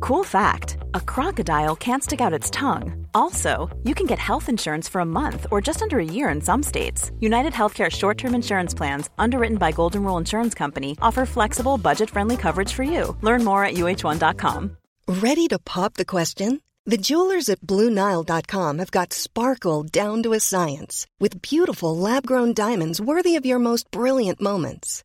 Cool fact a crocodile can't stick out its tongue. Also, you can get health insurance for a month or just under a year in some states. United Healthcare short term insurance plans, underwritten by Golden Rule Insurance Company, offer flexible, budget friendly coverage for you. Learn more at uh1.com. Ready to pop the question? The jewelers at BlueNile.com have got sparkle down to a science with beautiful lab grown diamonds worthy of your most brilliant moments.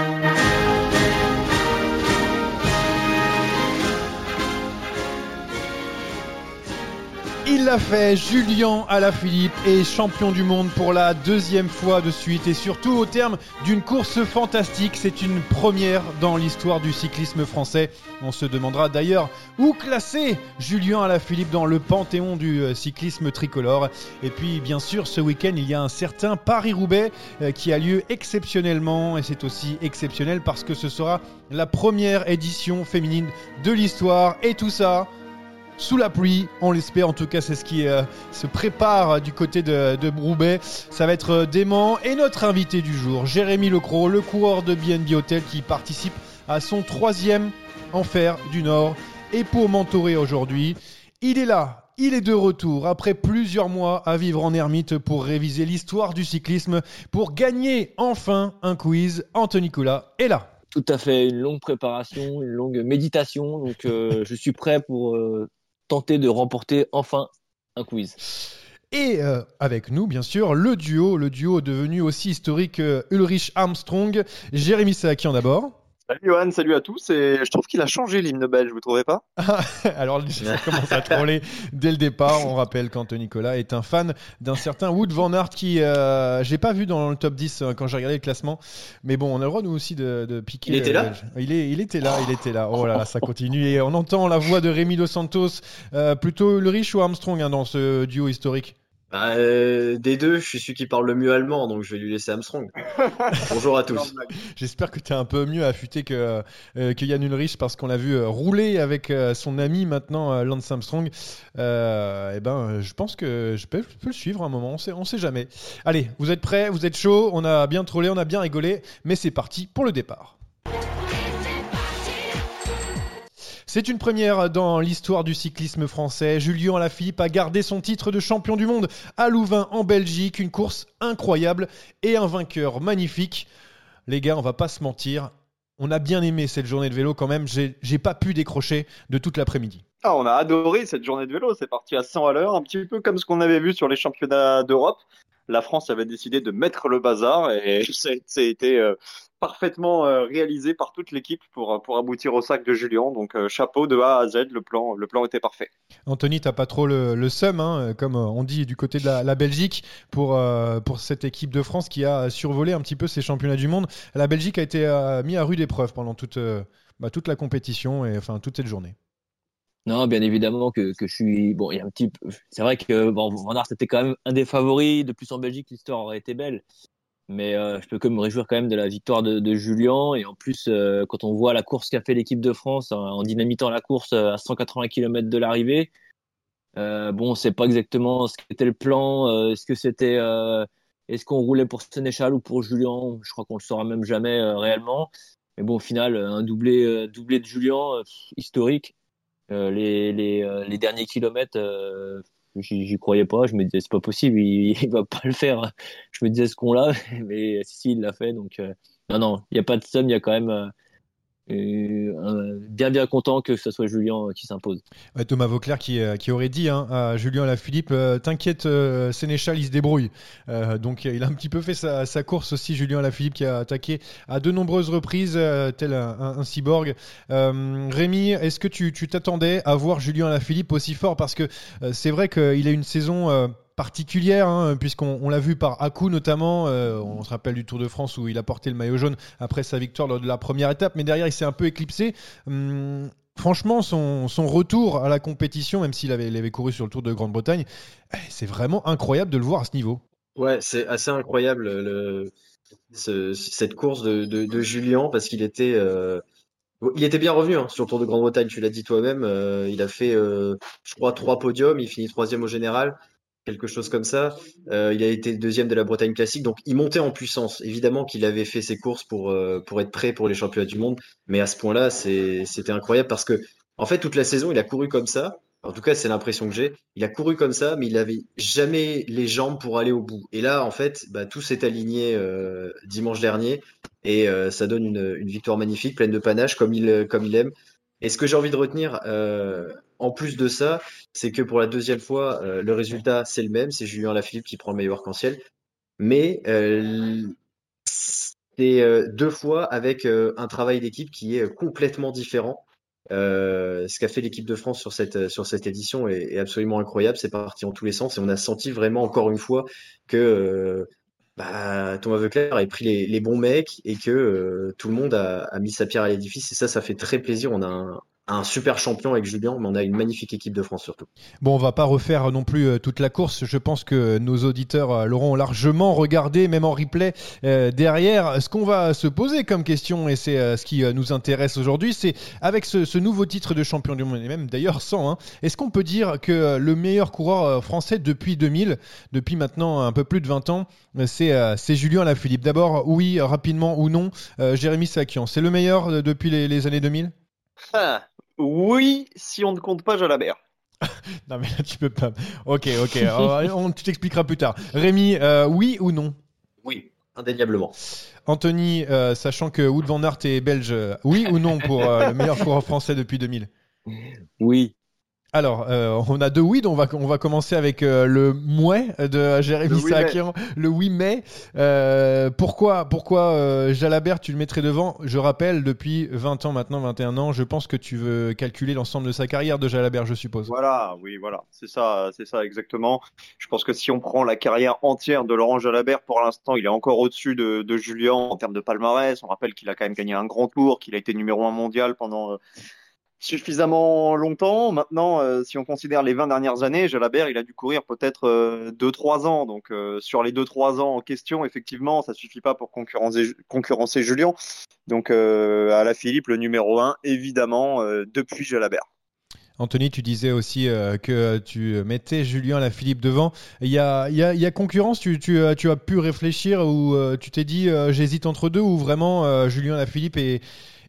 Il l'a fait, Julien Alaphilippe est champion du monde pour la deuxième fois de suite et surtout au terme d'une course fantastique. C'est une première dans l'histoire du cyclisme français. On se demandera d'ailleurs où classer Julien Alaphilippe dans le panthéon du euh, cyclisme tricolore. Et puis bien sûr ce week-end il y a un certain Paris-Roubaix euh, qui a lieu exceptionnellement et c'est aussi exceptionnel parce que ce sera la première édition féminine de l'histoire et tout ça sous la pluie, on l'espère. En tout cas, c'est ce qui euh, se prépare du côté de, de. Ça va être euh, dément. Et notre invité du jour, Jérémy Lecro, le coureur de BNB Hotel qui participe à son troisième enfer du Nord. Et pour mentorer aujourd'hui, il est là. Il est de retour après plusieurs mois à vivre en ermite pour réviser l'histoire du cyclisme, pour gagner enfin un quiz. Anthony Nicolas est là. Tout à fait, une longue préparation, une longue méditation. Donc, euh, je suis prêt pour tenter de remporter enfin un quiz. Et euh, avec nous, bien sûr, le duo, le duo devenu aussi historique Ulrich Armstrong, Jérémy Sakian d'abord. Salut Johan, salut à tous. Et je trouve qu'il a changé l'hymne belge, vous trouvez pas? Alors, ça commence à troller dès le départ. On rappelle qu'Anthony Nicolas est un fan d'un certain Wood Van Aert qui, euh, j'ai pas vu dans le top 10 euh, quand j'ai regardé le classement. Mais bon, on a le droit nous aussi de, de piquer. Il était là il, est, il était là, il était là. Oh là là, ça continue. Et on entend la voix de Rémi Dos Santos, euh, plutôt Ulrich ou Armstrong hein, dans ce duo historique? Bah, euh, des deux, je suis celui qui parle le mieux allemand, donc je vais lui laisser Armstrong. Bonjour à tous. J'espère que tu es un peu mieux affûté que, euh, que Yann Ulrich parce qu'on l'a vu euh, rouler avec euh, son ami maintenant euh, Lance Armstrong. et ben, je pense que je peux, je peux le suivre un moment, on sait, on sait jamais. Allez, vous êtes prêts, vous êtes chaud, on a bien trollé, on a bien rigolé, mais c'est parti pour le départ. C'est une première dans l'histoire du cyclisme français. Julien Alaphilippe a gardé son titre de champion du monde à Louvain en Belgique. Une course incroyable et un vainqueur magnifique. Les gars, on va pas se mentir. On a bien aimé cette journée de vélo quand même. J'ai pas pu décrocher de toute l'après-midi. Ah, on a adoré cette journée de vélo. C'est parti à 100 à l'heure, un petit peu comme ce qu'on avait vu sur les championnats d'Europe. La France avait décidé de mettre le bazar et ça euh, parfaitement euh, réalisé par toute l'équipe pour, euh, pour aboutir au sac de Julien. Donc euh, chapeau de A à Z, le plan, le plan était parfait. Anthony, t'as pas trop le, le seum, hein, comme on dit du côté de la, la Belgique, pour, euh, pour cette équipe de France qui a survolé un petit peu ces championnats du monde. La Belgique a été euh, mis à rude épreuve pendant toute, euh, bah, toute la compétition et enfin toute cette journée. Non, bien évidemment que, que je suis. Bon, il y a un petit. C'est vrai que bon, Van Aert était quand même un des favoris. De plus en Belgique, l'histoire aurait été belle. Mais euh, je peux que me réjouir quand même de la victoire de, Julien. Et en plus, euh, quand on voit la course qu'a fait l'équipe de France en, en dynamitant la course euh, à 180 km de l'arrivée, euh, bon, c'est pas exactement ce qu'était le plan. Est-ce que c'était, est-ce qu'on roulait pour Sénéchal ou pour Julien? Je crois qu'on le saura même jamais réellement. Mais bon, au final, un doublé, doublé de Julien, historique. Les, les, derniers kilomètres, j'y croyais pas. Je me disais, c'est pas possible, il, il va pas le faire. Je me disais ce qu'on l'a, mais si, si, il l'a fait. Donc, euh, non, non, il n'y a pas de somme, il y a quand même, euh, et euh, bien bien content que ce soit Julien qui s'impose. Thomas Vauclair qui, euh, aurait dit hein, à Julien Lafilippe euh, T'inquiète, Sénéchal, il se débrouille. donc il a un petit peu fait sa, sa, course aussi, Julien Lafilippe qui a attaqué à de nombreuses reprises, tel un, un, cyborg. Rémi, est-ce que tu t'attendais à voir Julien Lafilippe aussi fort? Parce que c'est vrai qu'il a une saison particulière, hein, puisqu'on l'a vu par Akou notamment. Euh, on se rappelle du Tour de France où il a porté le maillot jaune après sa victoire lors de la première étape, mais derrière il s'est un peu éclipsé. Hum, franchement, son, retour à la compétition, même s'il avait, couru sur le Tour de Grande-Bretagne, eh, c'est vraiment incroyable de le voir à ce niveau. Ouais, c'est assez incroyable le, cette course de, Julien parce qu'il était. Euh, il était bien revenu hein, sur le Tour de Grande-Bretagne, tu l'as dit toi-même. Euh, il a fait, je crois, trois podiums. Il finit troisième au général quelque chose comme ça. Euh, il a été deuxième de la Bretagne classique, donc il montait en puissance. Évidemment qu'il avait fait ses courses pour, euh, pour être prêt pour les championnats du monde, mais à ce point-là, c'était incroyable parce que, en fait, toute la saison, il a couru comme ça. En tout cas, c'est l'impression que j'ai. Il a couru comme ça, mais il avait jamais les jambes pour aller au bout. Et là, en fait, bah, tout s'est aligné euh, dimanche dernier et ça donne une, une, victoire magnifique, pleine de panache, comme il, comme il aime. Et ce que j'ai envie de retenir, en plus de ça, c'est que pour la deuxième fois, euh, le résultat, c'est le même. C'est Julien Lafilippe qui prend le meilleur arc-en-ciel. Mais euh, c'est deux fois avec un travail d'équipe qui est complètement différent. ce qu'a fait l'équipe de France sur cette, édition est, absolument incroyable. C'est parti en tous les sens et on a senti vraiment encore une fois que bah, Thomas Veuclair a pris les, bons mecs et que tout le monde a, a, mis sa pierre à l'édifice. Et ça, ça fait très plaisir. On a un, un super champion avec Julien, mais on a une magnifique équipe de France surtout. Bon, on va pas refaire non plus euh, toute la course. Je pense que nos auditeurs euh, l'auront largement regardé, même en replay euh, derrière. Ce qu'on va se poser comme question, et c'est ce qui nous intéresse aujourd'hui, c'est avec ce, nouveau titre de champion du monde, et même d'ailleurs sans, hein, est-ce qu'on peut dire que le meilleur coureur français depuis 2000, depuis maintenant un peu plus de 20 ans, c'est Julien Lafilippe? D'abord, oui, rapidement ou non, Jérémy Sakian, c'est le meilleur depuis les, les années 2000 ah, oui, si on ne compte pas Jalabert. non mais là tu peux pas. Ok, ok, on, tu t'expliqueras plus tard. Rémi, euh, oui ou non? Oui, indéniablement. Anthony, euh, sachant que Wood van Aert est belge, oui ou non pour euh, le meilleur coureur français depuis 2000 Oui. Alors, euh, on a deux oui, donc on va, on va commencer avec euh, le mouais de Jérémy Sakian, le oui mais. Euh, pourquoi, pourquoi Jalabert, tu le mettrais devant? Je rappelle, depuis 20 ans maintenant, 21 ans, je pense que tu veux calculer l'ensemble de sa carrière de Jalabert, je suppose. Voilà, oui, voilà, c'est ça, c'est ça exactement. Je pense que si on prend la carrière entière de Laurent Jalabert, pour l'instant, il est encore au-dessus de, de Julien en termes de palmarès. On rappelle qu'il a quand même gagné un grand tour, qu'il a été numéro un mondial pendant suffisamment longtemps. Maintenant, euh, si on considère les 20 dernières années, Jalabert, il a dû courir peut-être 2-3 euh, ans. Donc, euh, sur les 2-3 ans en question, effectivement, ça suffit pas pour concurrencer, Julien. Donc, à la Philippe, le numéro 1, évidemment, depuis Jalabert. Anthony, tu disais aussi que tu mettais Julien la Philippe devant. Il y a, concurrence? Tu, as pu réfléchir ou tu t'es dit j'hésite entre deux ou vraiment Julien la Philippe est,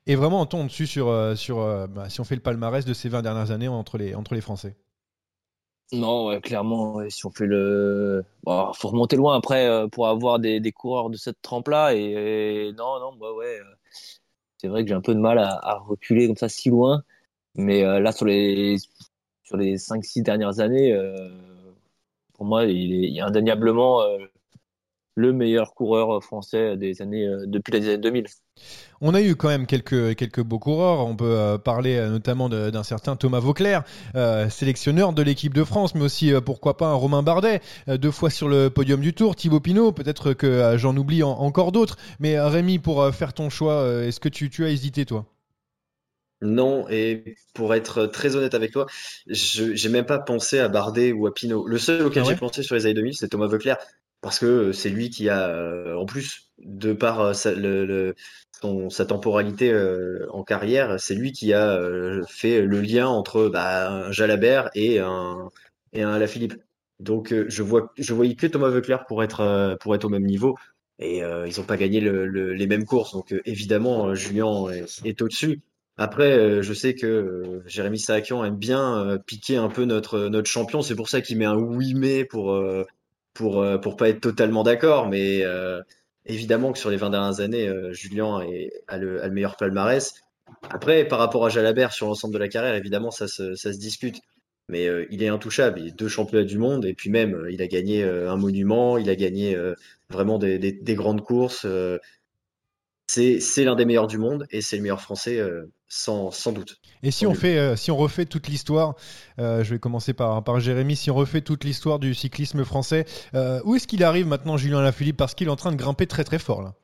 et vraiment, on tombe dessus sur, euh, sur euh, bah, si on fait le palmarès de ces 20 dernières années entre les, entre les Français. Non, clairement, si on fait le. Faut remonter loin après euh, pour avoir des, des, coureurs de cette trempe-là. Et, non, non, bah ouais. C'est vrai que j'ai un peu de mal à, reculer comme ça si loin. Mais là, sur les, sur les 5-6 dernières années, pour moi, il est, indéniablement le meilleur coureur français des années, depuis les années 2000. On a eu quand même quelques, quelques beaux coureurs. On peut euh, parler euh, notamment d'un certain Thomas Vauclair, euh, sélectionneur de l'équipe de France, mais aussi pourquoi pas un Romain Bardet, deux fois sur le podium du Tour, Thibaut Pinot, peut-être que j'en oublie encore d'autres. Mais Rémi, pour faire ton choix, est-ce que tu, tu as hésité toi? Non, et pour être très honnête avec toi, je j'ai même pas pensé à Bardet ou à Pinot. Le seul auquel ah j'ai pensé sur les années 2000, c'est Thomas Vauclair, parce que c'est lui qui a, en plus, de par le, sa temporalité euh, en carrière, c'est lui qui a euh, fait le lien entre bah, un Jalabert et un, et un Alaphilippe. Donc euh, je vois je voyais que Thomas Veuclair pour être pour être au même niveau et ils n'ont pas gagné les mêmes courses. Donc évidemment Julien est, au-dessus. Après, je sais que Jérémy Saakian aime bien piquer un peu notre notre champion. C'est pour ça qu'il met un oui mais pour pour pour pas être totalement d'accord. Mais évidemment que sur les 20 dernières années, euh, Julien a, le, meilleur palmarès. Après, par rapport à Jalabert sur l'ensemble de la carrière, évidemment, ça se, ça se discute. Mais euh, il est intouchable. Il est deux championnats du monde et puis même, euh, il a gagné euh, un monument, il a gagné euh, vraiment des, des- des grandes courses. C'est l'un des meilleurs du monde et c'est le meilleur français euh, sans, sans doute. Et si on, fait, euh, si on refait toute l'histoire, euh, je vais commencer par, par Jérémy, si on refait toute l'histoire du cyclisme français, euh, où est-ce qu'il arrive maintenant Julien Lafilippe? Parce qu'il est en train de grimper très très fort là.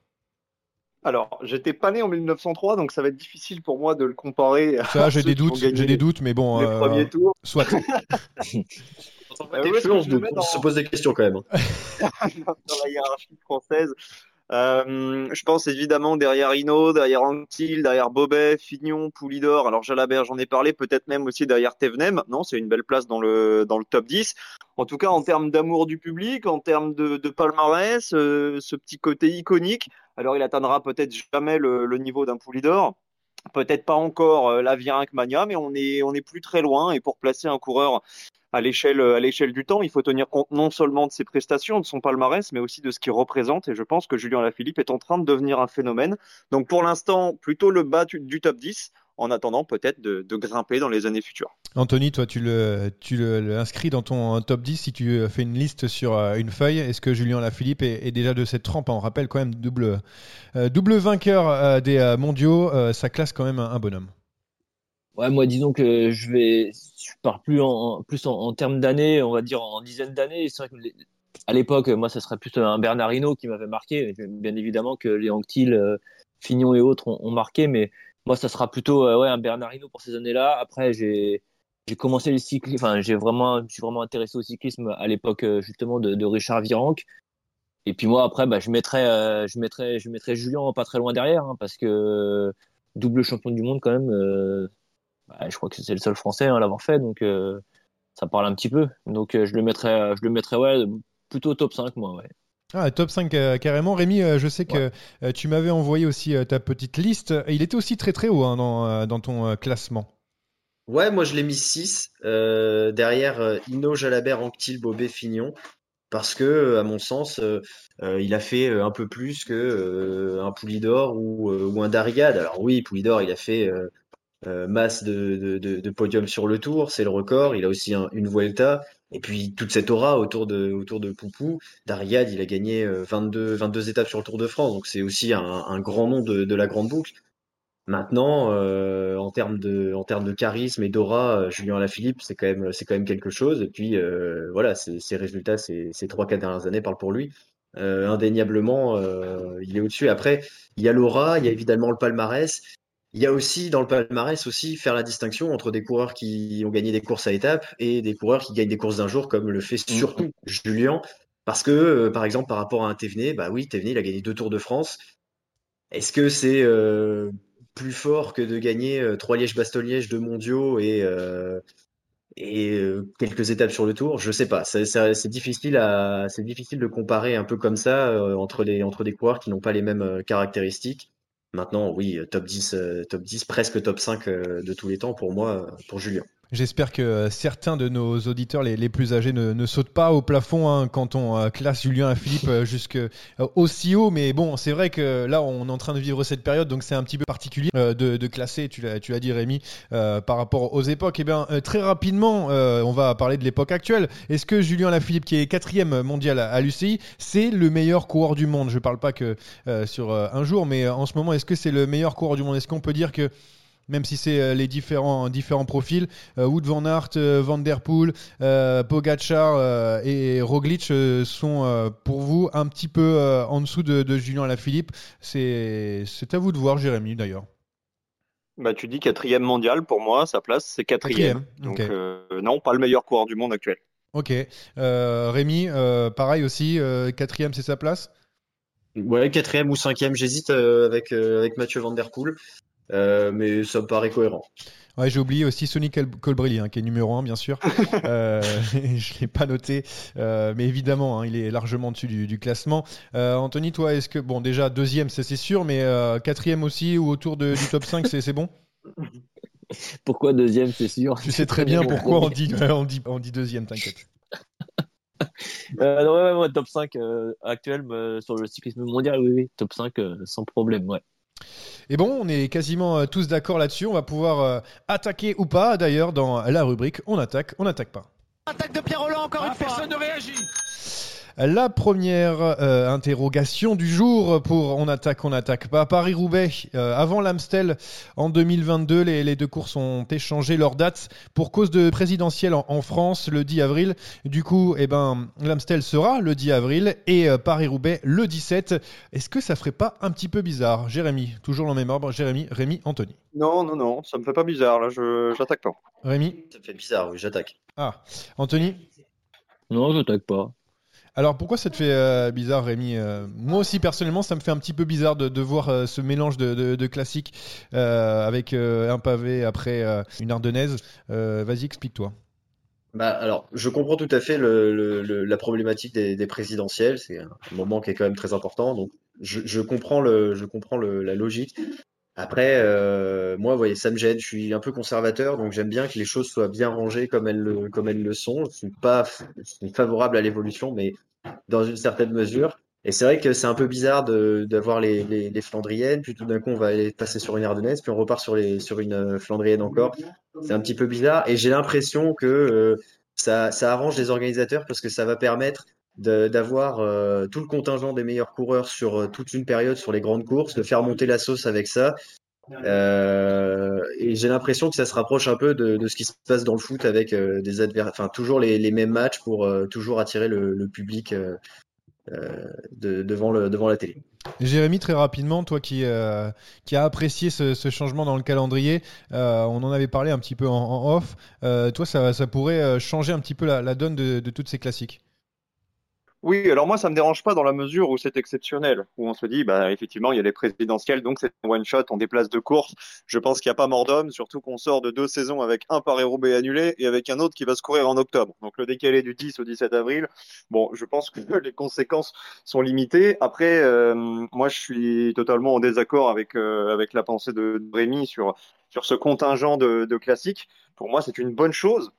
Alors, j'étais pas né en 1903, donc ça va être difficile pour moi de le comparer. à Ça, j'ai des doutes, j'ai des doutes, mais bon, Les euh, premiers tours. soit. On, se pose des questions quand même. hein. dans la hiérarchie française. Euh, je pense évidemment derrière Hinault, derrière Anquetil, derrière Bobet, Fignon, Poulidor. Alors Jalabert, j'en ai parlé, peut-être même aussi derrière Thévenet. Non, c'est une belle place dans le dans le top 10. En tout cas, en termes d'amour du public, en termes de, de palmarès, euh, ce petit côté iconique. Alors il atteindra peut-être jamais le, le niveau d'un Poulidor. Peut-être pas encore euh, l'Avirenque Mania, mais on est on est plus très loin. Et pour placer un coureur à l'échelle à l'échelle du temps, il faut tenir compte non seulement de ses prestations, de son palmarès, mais aussi de ce qu'il représente. Et je pense que Julien Lafilippe est en train de devenir un phénomène. Donc pour l'instant, plutôt le bas du, top 10, en attendant peut-être de, grimper dans les années futures. Anthony, toi, tu le, inscris dans ton euh, top 10 si tu euh, fais une liste sur euh, une feuille. Est-ce que Julien Lafilippe est, est déjà de cette trempe? On rappelle quand même double, euh, double vainqueur euh, des euh, mondiaux. euh, ça classe quand même un bonhomme. Ouais, moi, disons que je vais, je pars plus en, plus en, termes d'années, on va dire en dizaines d'années. C'est vrai que à l'époque, moi, ça serait plus un Bernard Hinault qui m'avait marqué. Bien évidemment que les Anctil, euh, Fignon et autres ont, marqué, mais moi, ça sera plutôt euh, ouais, un Bernard Hinault pour ces années-là. Après, j'ai, j'ai commencé le cyclisme, enfin, j'ai vraiment, je suis vraiment intéressé au cyclisme à l'époque, euh, justement, de, de Richard Virenque. Et puis moi, après, bah, je mettrais, euh, je mettrais, je mettrais Julien pas très loin derrière, hein, parce que double champion du monde quand même. Bah, je crois que c'est le seul Français hein, à l'avoir fait, donc euh, ça parle un petit peu. Donc euh, je le mettrais, euh, je le mettrais ouais, plutôt top 5 moi. Ouais. Ah, top 5 euh, carrément. Rémi, euh, je sais que euh, tu m'avais envoyé aussi euh, ta petite liste. Et il était aussi très très haut hein, dans, euh, dans ton euh, classement. Ouais, moi je l'ai mis 6 euh, derrière euh, Hinault, Jalabert, Anquetil, Bobet, Fignon. Parce que, à mon sens, euh, euh, il a fait un peu plus que euh, un Poulidor ou, euh, ou un Darrigade. Alors oui, Poulidor, il a fait masse de, de, de, de podiums sur le Tour, c'est le record. Il a aussi un- une Vuelta. Et puis toute cette aura autour de, autour de Poupou. Darrigade, il a gagné euh, 22, 22 étapes sur le Tour de France. Donc c'est aussi un, un grand nom de, de la grande boucle. Maintenant, euh, en termes de, en termes de charisme et d'aura, euh, Julien Alaphilippe, c'est quand même, c'est quand même quelque chose. Et puis, euh, voilà, ses, résultats ces, ces trois, quatre dernières années parlent pour lui. Euh, indéniablement, euh, il est au-dessus. Après, il y a l'aura, il y a évidemment le palmarès. Il y a aussi dans le palmarès aussi faire la distinction entre des coureurs qui ont gagné des courses à étapes et des coureurs qui gagnent des courses d'un jour, comme le fait surtout Julien. Parce que, euh, par exemple, par rapport à un Thévenet, bah oui, Thévenet, il a gagné deux Tours de France. Est-ce que c'est euh, plus fort que de gagner euh, trois Liège-Bastogne-Liège, deux mondiaux et, et quelques étapes sur le Tour? Je sais pas. C'est difficile à, difficile de comparer un peu comme ça entre les entre des coureurs qui n'ont pas les mêmes caractéristiques. Maintenant, oui, euh, top 10, euh, top 10, presque top 5 euh, de tous les temps pour moi, pour Julien. J'espère que euh, certains de nos auditeurs les, plus âgés ne, ne sautent pas au plafond hein, quand on euh, classe Julien Philippe euh, jusque aussi haut. Mais bon, c'est vrai que là, on est en train de vivre cette période, donc c'est un petit peu particulier de, classer, tu l'as dit Rémi, par rapport aux époques. Et bien, très rapidement, on va parler de l'époque actuelle. Est-ce que Julien Lafilippe, qui est quatrième mondial à, l'UCI, c'est le meilleur coureur du monde? Je parle pas que sur un jour, mais en ce moment, est-ce que c'est le meilleur coureur du monde? Est-ce qu'on peut dire que même si c'est euh, les différents, différents profils. Euh, Wood Van Aert, euh, Van Der Poel, euh, Pogacar euh, et Roglic euh, sont euh, pour vous un petit peu euh, en dessous de, de Julien Alaphilippe. C'est c'est à vous de voir, Jérémy, d'ailleurs. Bah, tu dis quatrième mondial, pour moi, sa place, c'est quatrième. Quatrième, Donc, euh, non, pas le meilleur coureur du monde actuel. Ok. Euh, Rémi, euh, pareil aussi, euh, quatrième, c'est sa place? Ouais, quatrième ou cinquième, j'hésite euh, avec, euh, avec Mathieu Van Der Poel, euh, mais ça me paraît cohérent. Ouais, j'ai oublié aussi Sonny Col- Colbrelli, hein, qui est numéro 1, bien sûr. euh, je ne l'ai pas noté, euh, mais évidemment, hein, il est largement dessus du, du classement. Euh, Anthony, toi, est-ce que, bon, déjà, deuxième, ça c'est sûr, mais euh, quatrième aussi, ou autour de- du top 5, c'est bon? Pourquoi deuxième, c'est sûr? Tu sais très bien pourquoi on dit, on dit, on dit deuxième, t'inquiète. Euh, non, ouais, ouais, ouais, top 5 euh, actuel euh, sur le cyclisme mondial, oui, oui, top 5 euh, sans problème, ouais. Et bon, on est quasiment euh, tous d'accord là-dessus. On va pouvoir euh, attaquer ou pas, d'ailleurs, dans la rubrique On attaque, on n'attaque pas. Attaque de Pierre Roland encore une fois. Personne ne réagit. La première euh, interrogation du jour pour On attaque, on n'attaque pas. Paris-Roubaix, euh, avant l'Amstel en 2022, les, les, deux courses ont échangé leurs dates pour cause de présidentielle en, en France le 10 avril. Du coup, eh ben, l'Amstel sera le 10 avril et euh, Paris-Roubaix le 17. Est-ce que ça ferait pas un petit peu bizarre? Jérémy, toujours dans le même ordre, Jérémy, Rémi, Anthony. Non, non, non, ça me fait pas bizarre, là, je j'attaque pas. Rémi? Ça me fait bizarre, oui, j'attaque. Ah, Anthony? Non, je n'attaque pas. Alors pourquoi ça te fait euh, bizarre Rémi euh, Moi aussi personnellement ça me fait un petit peu bizarre de, voir euh, ce mélange de, de, classiques avec un pavé après une ardennaise. Vas-y explique-toi. Bah, alors, je comprends tout à fait la problématique des, des présidentielles. C'est un moment qui est quand même très important. Donc, je, comprends le, je comprends la logique. Après, moi, vous voyez, ça me gêne. Je suis un peu conservateur, donc j'aime bien que les choses soient bien rangées comme elles le, comme elles le sont. Je suis pas, favorable à l'évolution, mais dans une certaine mesure. Et c'est vrai que c'est un peu bizarre d'avoir les, les, Flandriennes, puis tout d'un coup on va aller passer sur une Ardennaise, puis on repart sur les sur une euh, Flandrienne encore. C'est un petit peu bizarre. Et j'ai l'impression que euh, ça, ça arrange les organisateurs parce que ça va permettre d'avoir euh, tout le contingent des meilleurs coureurs sur toute une période sur les grandes courses, de faire monter la sauce avec ça. Euh, et j'ai l'impression que ça se rapproche un peu de, ce qui se passe dans le foot avec euh, des adver enfin toujours les, mêmes matchs pour euh, toujours attirer le, public de- devant devant la télé. Jérémy très rapidement, toi qui qui a apprécié ce, changement dans le calendrier, on en avait parlé un petit peu en, off. Toi ça, pourrait changer un petit peu la, la donne de, de toutes ces classiques. Oui, alors moi ça me dérange pas dans la mesure où c'est exceptionnel, où on se dit bah effectivement il y a les présidentielles, donc c'est un one shot, on déplace deux courses. Je pense qu'il n'y a pas mort d'homme, surtout qu'on sort de deux saisons avec un Paris-Roubaix annulé et avec un autre qui va se courir en octobre. Donc le décalé du 10 au 17 avril, bon, je pense que les conséquences sont limitées. Après, euh, moi je suis totalement en désaccord avec euh, avec la pensée de, de Rémi sur sur ce contingent de, de classiques. Pour moi, c'est une bonne chose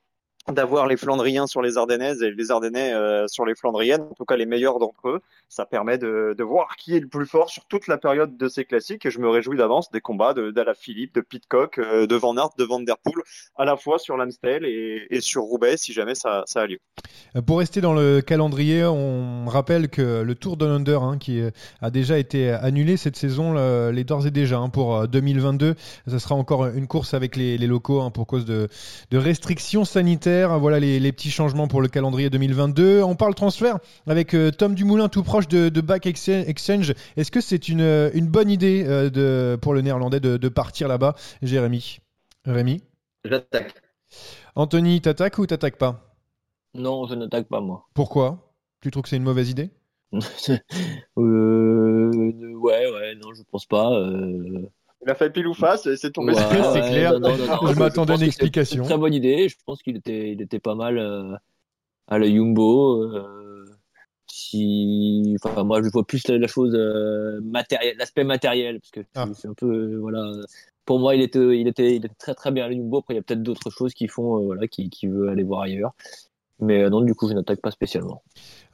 d'avoir les Flandriens sur les Ardennaises et les Ardennais euh, sur les Flandriennes, en tout cas les meilleurs d'entre eux. Ça permet de, de voir qui est le plus fort sur toute la période de ces classiques et je me réjouis d'avance des combats de d'Ala Philippe, de Pitcock, euh, de Van Aert, de Van Der Poel, à la fois sur l'Amstel et, et sur Roubaix si jamais ça, ça a lieu. Euh, Pour rester dans le calendrier, on rappelle que le Tour de Under, hein, qui a déjà été annulé cette saison, le- l'est d'ores et déjà hein, pour euh, 2022. Ça sera encore une course avec les, les locaux hein, pour cause de, de restrictions sanitaires. Voilà les, les petits changements pour le calendrier 2022. On parle transfert avec euh, Tom Dumoulin tout proche de, de Back Ex- Exchange. Est-ce que c'est une, euh, une bonne idée euh, de, pour le néerlandais de, de partir là-bas, Jérémy? Rémi? J'attaque. Anthony, t'attaques ou t'attaques pas? Non, je n'attaque pas moi. Pourquoi? Tu trouves que c'est une mauvaise idée? Euh, ouais, ouais, non, je pense pas. euh. Il a fait pile ou face et c'est tombé. Ouais, c'est ouais, clair. non, non, Je m'attendais à une explication. une Très bonne idée. Je pense qu'il était, il était pas mal euh, à la Jumbo. euh, si, enfin, moi, je vois plus la, la chose euh, matérielle, l'aspect matériel, parce que Ah. c'est un peu, euh, voilà. Pour moi, il était, il était, il était très très bien à la Jumbo. Après, il y a peut-être d'autres choses qui font, euh, voilà, qui, qui veut aller voir ailleurs. Mais euh, non, du coup, je n'attaque pas spécialement.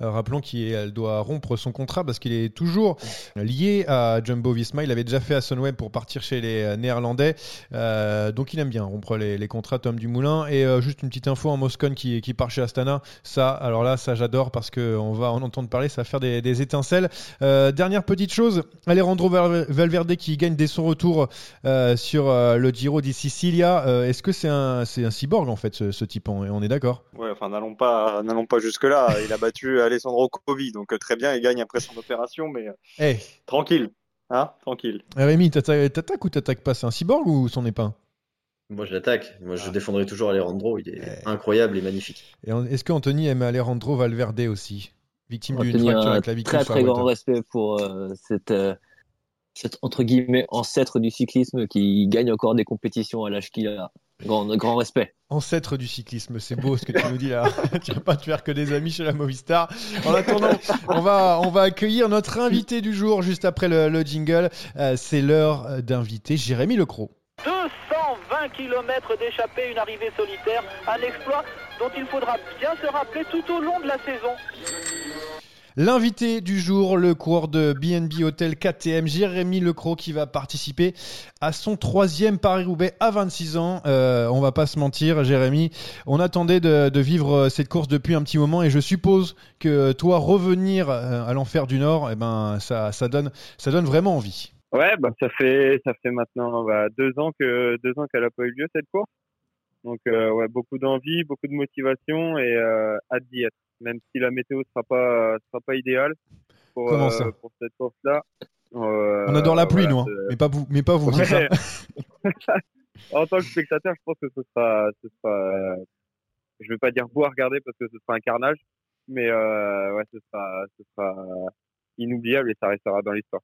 Euh, rappelons qu'il doit rompre son contrat parce qu'il est toujours lié à Jumbo Visma. Il avait déjà fait à Sunweb pour partir chez les euh, Néerlandais. Euh, donc il aime bien rompre les, les contrats, Tom Dumoulin. Et euh, juste une petite info en Moscone qui, qui part chez Astana. Ça, alors là, ça j'adore parce qu'on va en entendre parler. Ça va faire des, des étincelles. Euh, dernière petite chose Alejandro Val- Valverde qui gagne dès son retour euh, sur euh, le Giro di Sicilia. Euh, Est-ce que c'est un, c'est un cyborg en fait, ce, ce type? On, on est d'accord? Ouais, enfin n'allons pas, n'allons pas jusque là. Il a battu Alessandro Covi, donc euh, très bien, il gagne après son opération, mais euh, Eh, tranquille, hein, tranquille. Rémi, t'atta- t'attaques ou t'attaques pas? C'est un cyborg ou c'en est pas un? Moi, je l'attaque. Moi, je défendrai toujours Alejandro. Il est Eh. incroyable et magnifique. Et en- Est-ce qu'Anthony aime Alejandro Valverde aussi? Victime d'une fracture un à la clavicule très très grand respect pour euh, cette, euh, cet entre guillemets ancêtre du cyclisme qui gagne encore des compétitions à l'âge qu'il a. Grand, grand respect. Ancêtre du cyclisme, c'est beau ce que tu nous dis là. tu vas pas te faire que des amis chez la Movistar. En attendant, on va, on va accueillir notre invité du jour juste après le, le jingle. Euh, c'est l'heure d'inviter Jérémy Lecros. 220 km d'échappée, une arrivée solitaire, un exploit dont il faudra bien se rappeler tout au long de la saison. L'invité du jour, le coureur de BNB Hotel KTM, Jérémy Lecro, qui va participer à son troisième Paris-Roubaix à 26 ans. Euh, on va pas se mentir, Jérémy, on attendait de, vivre cette course depuis un petit moment et je suppose que toi, revenir à l'enfer du Nord, eh ben, ça, ça, donne, ça donne vraiment envie. Ouais, bah, ça fait ça fait maintenant bah, deux ans que deux ans qu'elle a pas eu lieu cette course. Donc euh, ouais, beaucoup d'envie, beaucoup de motivation et euh, hâte d'y être. Même si la météo sera pas sera pas idéale pour, Comment ça euh, pour cette course-là. On adore la pluie, nous, hein. mais pas vous, mais pas vous. Ouais. en tant que spectateur, je pense que ce sera, ce sera, je vais pas dire beau à regarder parce que ce sera un carnage, mais ouais, ce sera, ce sera inoubliable et ça restera dans l'histoire.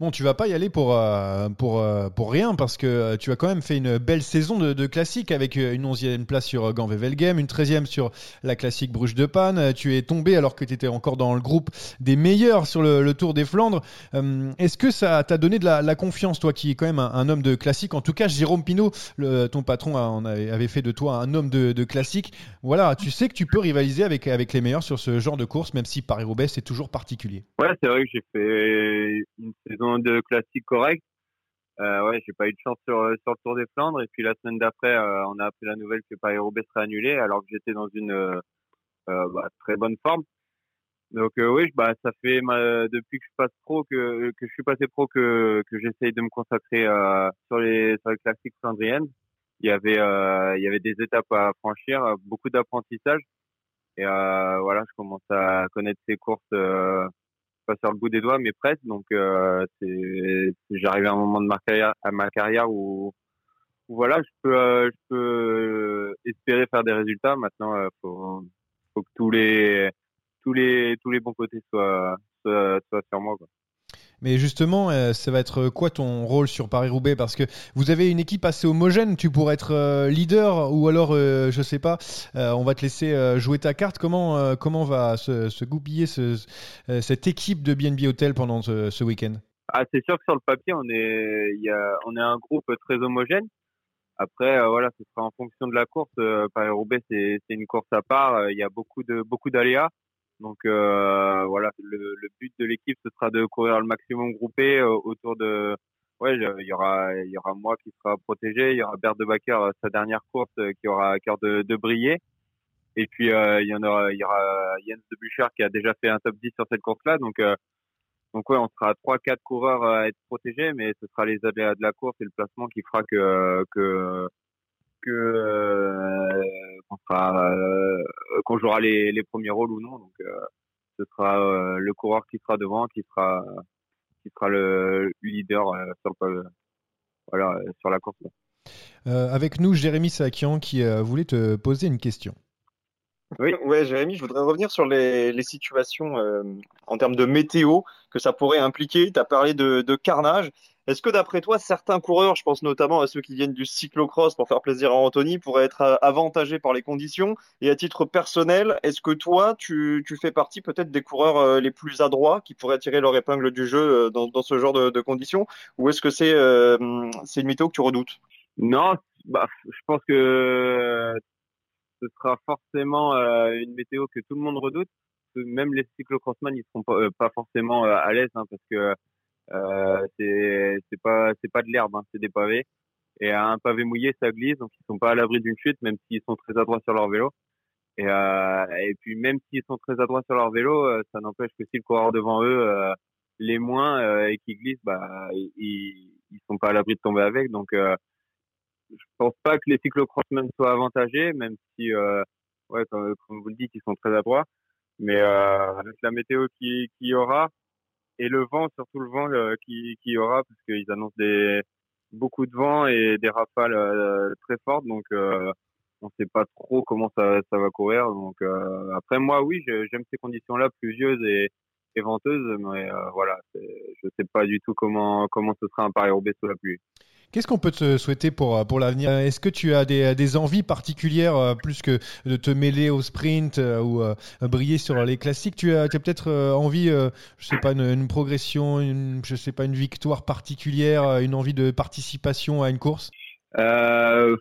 Bon, tu vas pas y aller pour, euh, pour, euh, pour rien parce que euh, tu as quand même fait une belle saison de, de classique avec une 11e place sur Gand-Wevelgem, une 13e sur la classique Bruges de Panne. Tu es tombé alors que tu étais encore dans le groupe des meilleurs sur le, Tour des Flandres. Est-ce que ça t'a donné de la, confiance, toi qui es quand même un, homme de classique? En tout cas, Jérôme Pinault, ton patron, avait, fait de toi un homme de, de, classique. Voilà, tu sais que tu peux rivaliser avec, avec les meilleurs sur ce genre de course, même si Paris-Roubaix, c'est toujours particulier. C'est vrai que j'ai fait une saison de classique correcte. Euh, ouais, j'ai pas eu de chance sur, sur le Tour des Flandres. Et puis la semaine d'après, euh, on a appris la nouvelle que Paris-Roubaix serait annulé, alors que j'étais dans une euh, euh bah, très bonne forme. Donc oui, bah ça fait depuis que je suis passé pro que que j'essaye de me consacrer sur les sur les classiques flandriennes. Il y avait il y avait des étapes à franchir, beaucoup d'apprentissage. Et voilà, je commence à connaître ces courses pas sur le bout des doigts, mais presque. Donc, euh, j'arrive à un moment de ma carrière, où, voilà, je peux, euh, je peux euh, espérer faire des résultats. Maintenant, euh, faut, que tous les, tous les, tous les bons côtés soient sur moi. Quoi. Mais justement, euh, ça va être quoi ton rôle sur Paris-Roubaix? Parce que vous avez une équipe assez homogène, tu pourrais être euh, leader ou alors, euh, je sais pas, on va te laisser jouer ta carte. Comment, comment va se, goupiller ce, cette équipe de BNB Hotel pendant ce, week-end? Ah, C'est sûr que sur le papier, on est, on est un groupe très homogène. Après, voilà, ce sera en fonction de la course. Paris-Roubaix, c'est une course à part. Il y a beaucoup de beaucoup d'aléas. Donc euh, voilà, le, le, but de l'équipe ce sera de courir le maximum groupé euh, autour de. Ouais, il y aura il y aura moi qui sera protégé, il y aura Bert de Backer euh, sa dernière course euh, qui aura à cœur de, de briller. Et puis il y en aura il y aura Jens de Bouchard qui a déjà fait un top 10 sur cette course-là, donc donc ouais, on sera trois quatre coureurs à être protégés, mais ce sera les aléas de la course et le placement qui fera que que que euh, qu'on sera euh, qu'on jouera les, les premiers rôles ou non. Donc euh, ce sera le coureur qui sera devant, qui sera qui sera le leader sur le voilà sur la course. avec nous, Jérémy Sakian qui voulait te poser une question. Oui, ouais, Jérémy, je voudrais revenir sur les, les situations en termes de météo que ça pourrait impliquer. Tu as parlé de, de carnage. Est-ce que d'après toi, certains coureurs, je pense notamment à ceux qui viennent du cyclocross pour faire plaisir à Anthony, pourraient être euh, avantagés par les conditions? Et à titre personnel, est-ce que toi, tu, tu fais partie peut-être des coureurs euh, les plus adroits qui pourraient tirer leur épingle du jeu euh, dans, dans ce genre de, de conditions? Ou est-ce que c'est c'est une météo que tu redoutes? Non, bah, je pense que ce sera forcément une météo que tout le monde redoute. Même les cyclocrossmen, ils seront pas, pas forcément à l'aise hein, parce que euh, c'est c'est pas c'est pas de l'herbe, hein, c'est des pavés. Et un pavé mouillé, ça glisse, donc ils sont pas à l'abri d'une chute, même s'ils sont très adroits sur leur vélo. Et, euh, et puis même s'ils sont très adroits sur leur vélo, euh, ça n'empêche que si le coureur devant eux euh, les moins euh, et qui glisse, bah ils ils sont pas à l'abri de tomber avec. Donc je pense pas que les cyclocrossmen soient avantagés, même si ouais comme, comme, vous le dites, ils sont très adroits. Mais avec la météo qui qui aura, et le vent, surtout le vent euh, qui, qui y aura, parce qu'ils annoncent des, beaucoup de vent et des rafales euh, très fortes, donc euh, on sait pas trop comment ça, ça va courir. Donc après moi, oui, j'aime ces conditions-là, pluvieuses et, et venteuses, mais voilà, je sais pas du tout comment comment ce sera un Paris-Roubaix sous la pluie. Qu'est-ce qu'on peut te souhaiter pour, euh, pour l'avenir? Est-ce que tu as des, des, envies particulières, euh, plus que de te mêler au sprint euh, ou briller sur les classiques? Tu as, peut-être envie, je sais pas, une, progression, une, je sais pas, une victoire particulière, une envie de participation à une course? Euh,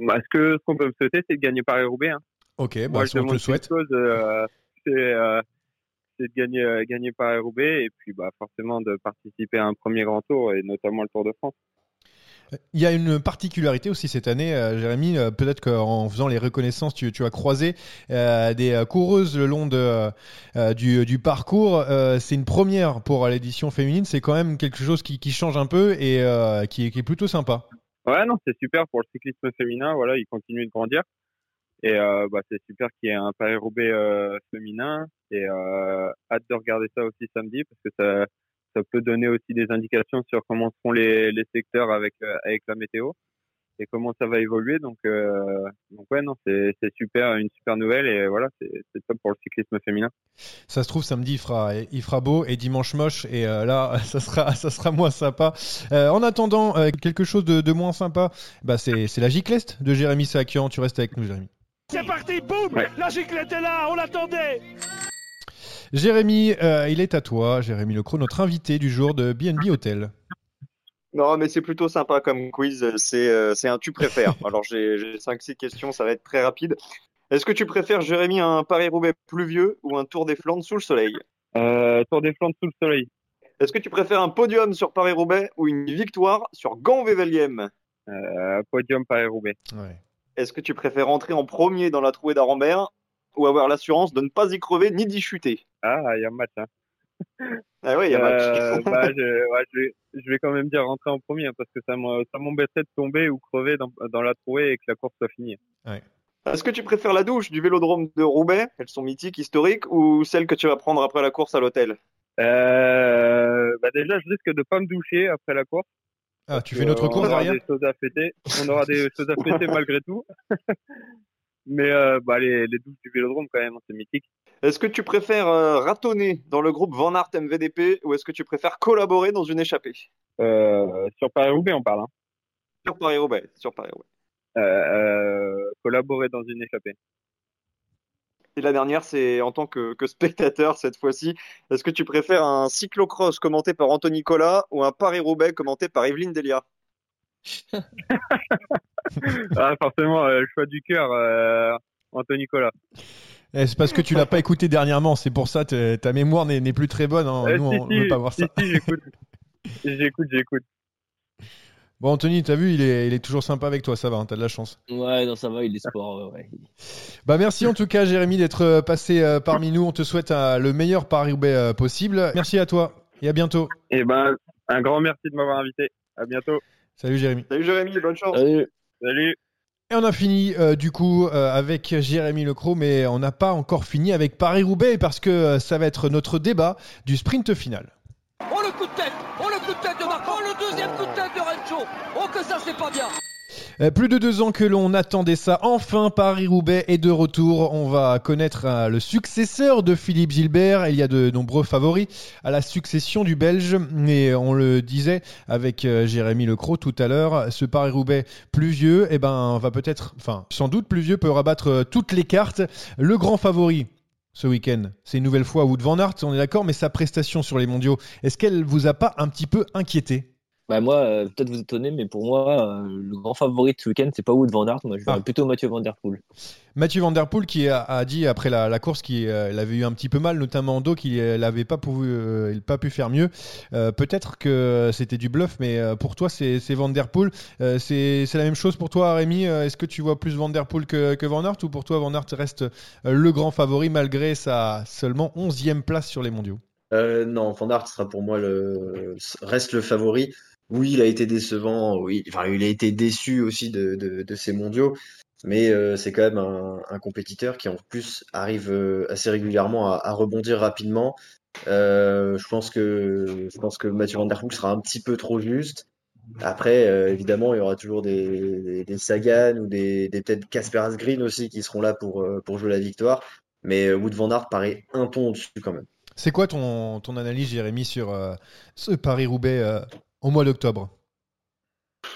bah, Ce que ce qu'on peut me souhaiter, c'est de gagner Paris-Roubaix. Hein? Ok, bah, Moi, je on te le souhaite. c'est c'est de gagner, euh, gagner Paris-Roubaix et puis bah, forcément de participer à un premier grand tour et notamment le Tour de France. Il y a une particularité aussi cette année, euh, Jérémy. euh, Peut-être qu'en faisant les reconnaissances, tu, as croisé euh, des coureuses le long du, parcours. C'est une première pour l'édition féminine. C'est quand même quelque chose qui, change un peu et qui, est- plutôt sympa. Ouais, non, c'est super pour le cyclisme féminin. Voilà, il continue de grandir. Et bah, c'est super qu'il y ait un Paris-Roubaix féminin. Et hâte de regarder ça aussi samedi parce que ça, ça peut donner aussi des indications sur comment seront les, les secteurs avec, euh, avec la météo et comment ça va évoluer. Donc, euh, donc ouais, non, c'est c'est super, une super nouvelle. Et voilà, c'est top pour le cyclisme féminin. Ça se trouve samedi il fera, il fera beau et dimanche moche et euh, là ça sera, ça sera moins sympa. Euh, en attendant euh, quelque chose de, de moins sympa, bah c'est c'est la gicleste de Jérémy Sakian. Tu restes avec nous Jérémy. C'est parti, boum La giclette est là, on l'attendait Jérémy, euh, il est à toi, Jérémy Lecro, notre invité du jour de BNB Hotel. Non, mais c'est plutôt sympa comme quiz. C'est euh, un tu préfères. Alors j'ai j'ai cinq six questions, ça va être très rapide. Est-ce que tu préfères, Jérémy, un Paris-Roubaix pluvieux ou un Tour des Flandres sous le soleil? Euh, Tour des Flandres sous le soleil. Est-ce que tu préfères un podium sur Paris-Roubaix ou une victoire sur Gand-Wevelgem Euh, podium Paris-Roubaix. Ouais. Est-ce que tu préfères entrer en premier dans la trouée d'Arambert ou avoir l'assurance de ne pas y crever ni d'y chuter? Ah, il y a un match. Hein. Ah oui, il y a match. Euh, bah, je, ouais, je, vais, je vais quand même dire rentrer en premier hein, parce que ça m'embêterait de tomber ou crever dans, dans la trouée et que la course soit finie. Est-ce que tu préfères la douche du vélodrome de Roubaix Elles sont mythiques, historiques, ou celle que tu vas prendre après la course à l'hôtel? Euh, bah déjà, je risque de pas me doucher après la course. Ah, tu fais Euh, notre on course aura derrière des choses à fêter. On aura des choses à fêter malgré tout. Mais euh, bah, les, les douches du vélodrome, quand même, hein, c'est mythique. Est-ce que tu préfères euh, ratonner dans le groupe Van Aert MVDP ou est-ce que tu préfères collaborer dans une échappée? Euh, sur Paris-Roubaix, on parle. Hein. Sur Paris-Roubaix, sur Paris-Roubaix. Euh, collaborer dans une échappée. Et la dernière, c'est en tant que, que spectateur cette fois-ci. Est-ce que tu préfères un cyclocross commenté par Anthony Nicolas ou un Paris-Roubaix commenté par Evelyne Delia? Ah, forcément, euh, le choix du cœur, euh, Anthony Nicolas. Eh, C'est parce que tu l'as pas écouté dernièrement, c'est pour ça que ta mémoire n'est plus très bonne. hein. Euh, Nous, si, on si, veut pas voir si, ça. si, j'écoute. j'écoute, j'écoute. Bon, Anthony, t'as vu, il est, il est toujours sympa avec toi, ça va, hein, t'as de la chance. Ouais, non, ça va, il est sport. ouais, ouais. Bah merci en tout cas, Jérémy, d'être euh, passé euh, parmi nous. On te souhaite euh, le meilleur Paris-Roubaix euh, possible. Merci à toi et à bientôt. Et ben, un grand merci de m'avoir invité. À bientôt. Salut Jérémy. Salut Jérémy, bonne chance. Salut. Salut. Et on a fini euh, du coup euh, avec Jérémy Lecro, mais on n'a pas encore fini avec Paris-Roubaix parce que euh, ça va être notre débat du sprint final. Oh le coup de tête Oh le coup de tête de Marco Oh le deuxième coup de tête de Rencho Oh que ça c'est pas bien Euh, plus de deux ans que l'on attendait ça, enfin Paris-Roubaix est de retour. On va connaître euh, le successeur de Philippe Gilbert. Il y a de nombreux favoris à la succession du Belge. Mais on le disait avec euh, Jérémy Lecro tout à l'heure, ce Paris-Roubaix pluvieux, eh ben, va peut-être, enfin, sans doute pluvieux, peut rabattre toutes les cartes. Le grand favori. Ce week-end, c'est une nouvelle fois Wood Van Aert, on est d'accord, mais sa prestation sur les mondiaux, est-ce qu'elle vous a pas un petit peu inquiété? Bah moi, euh, peut-être vous étonner, mais pour moi, euh, le grand favori de ce week-end, c'est pas Wood Van Aert. Moi, je verrais Ah. plutôt Mathieu Van Der Poel. Mathieu Van Der Poel qui a, a dit après la, la course qu'il euh, avait eu un petit peu mal, notamment en dos, qu'il n'avait pas, pu- euh, il pas pu faire mieux. Euh, Peut-être que c'était du bluff, mais pour toi, c'est Van Der Poel. Euh, c'est la même chose pour toi, Rémi Est-ce que tu vois plus Van Der Poel que, que Van Aert ou pour toi, Van Aert reste le grand favori malgré sa seulement 11e place sur les mondiaux? Euh, non, Van Aert sera pour moi le reste le favori. Oui, il a été décevant. Oui, il a été déçu aussi de, de, ces mondiaux, mais euh, c'est quand même un, compétiteur qui en plus arrive euh, assez régulièrement à, rebondir rapidement. Euh, je pense que Mathieu Van Der Poel sera un petit peu trop juste. Après, évidemment, il y aura toujours des, des, Sagan ou des, des peut-être Casper Asgreen aussi qui seront là pour, jouer la victoire. Mais Wood Van Aert paraît un ton au-dessus quand même. C'est quoi ton, analyse, Jérémy, sur ce Paris-Roubaix au mois d'octobre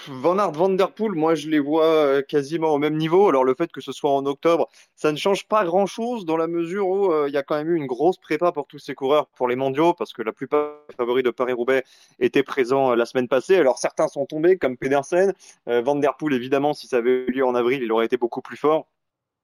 Van Aert, Van Der Poel, moi je les vois euh, quasiment au même niveau. Alors le fait que ce soit en octobre, ça ne change pas grand-chose dans la mesure où euh, il y a quand même eu une grosse prépa pour tous ces coureurs pour les mondiaux, parce que la plupart des favoris de Paris-Roubaix étaient présents euh, la semaine passée. Alors certains sont tombés, comme Pedersen. Van Der Poel, évidemment, si ça avait eu lieu en avril, il aurait été beaucoup plus fort.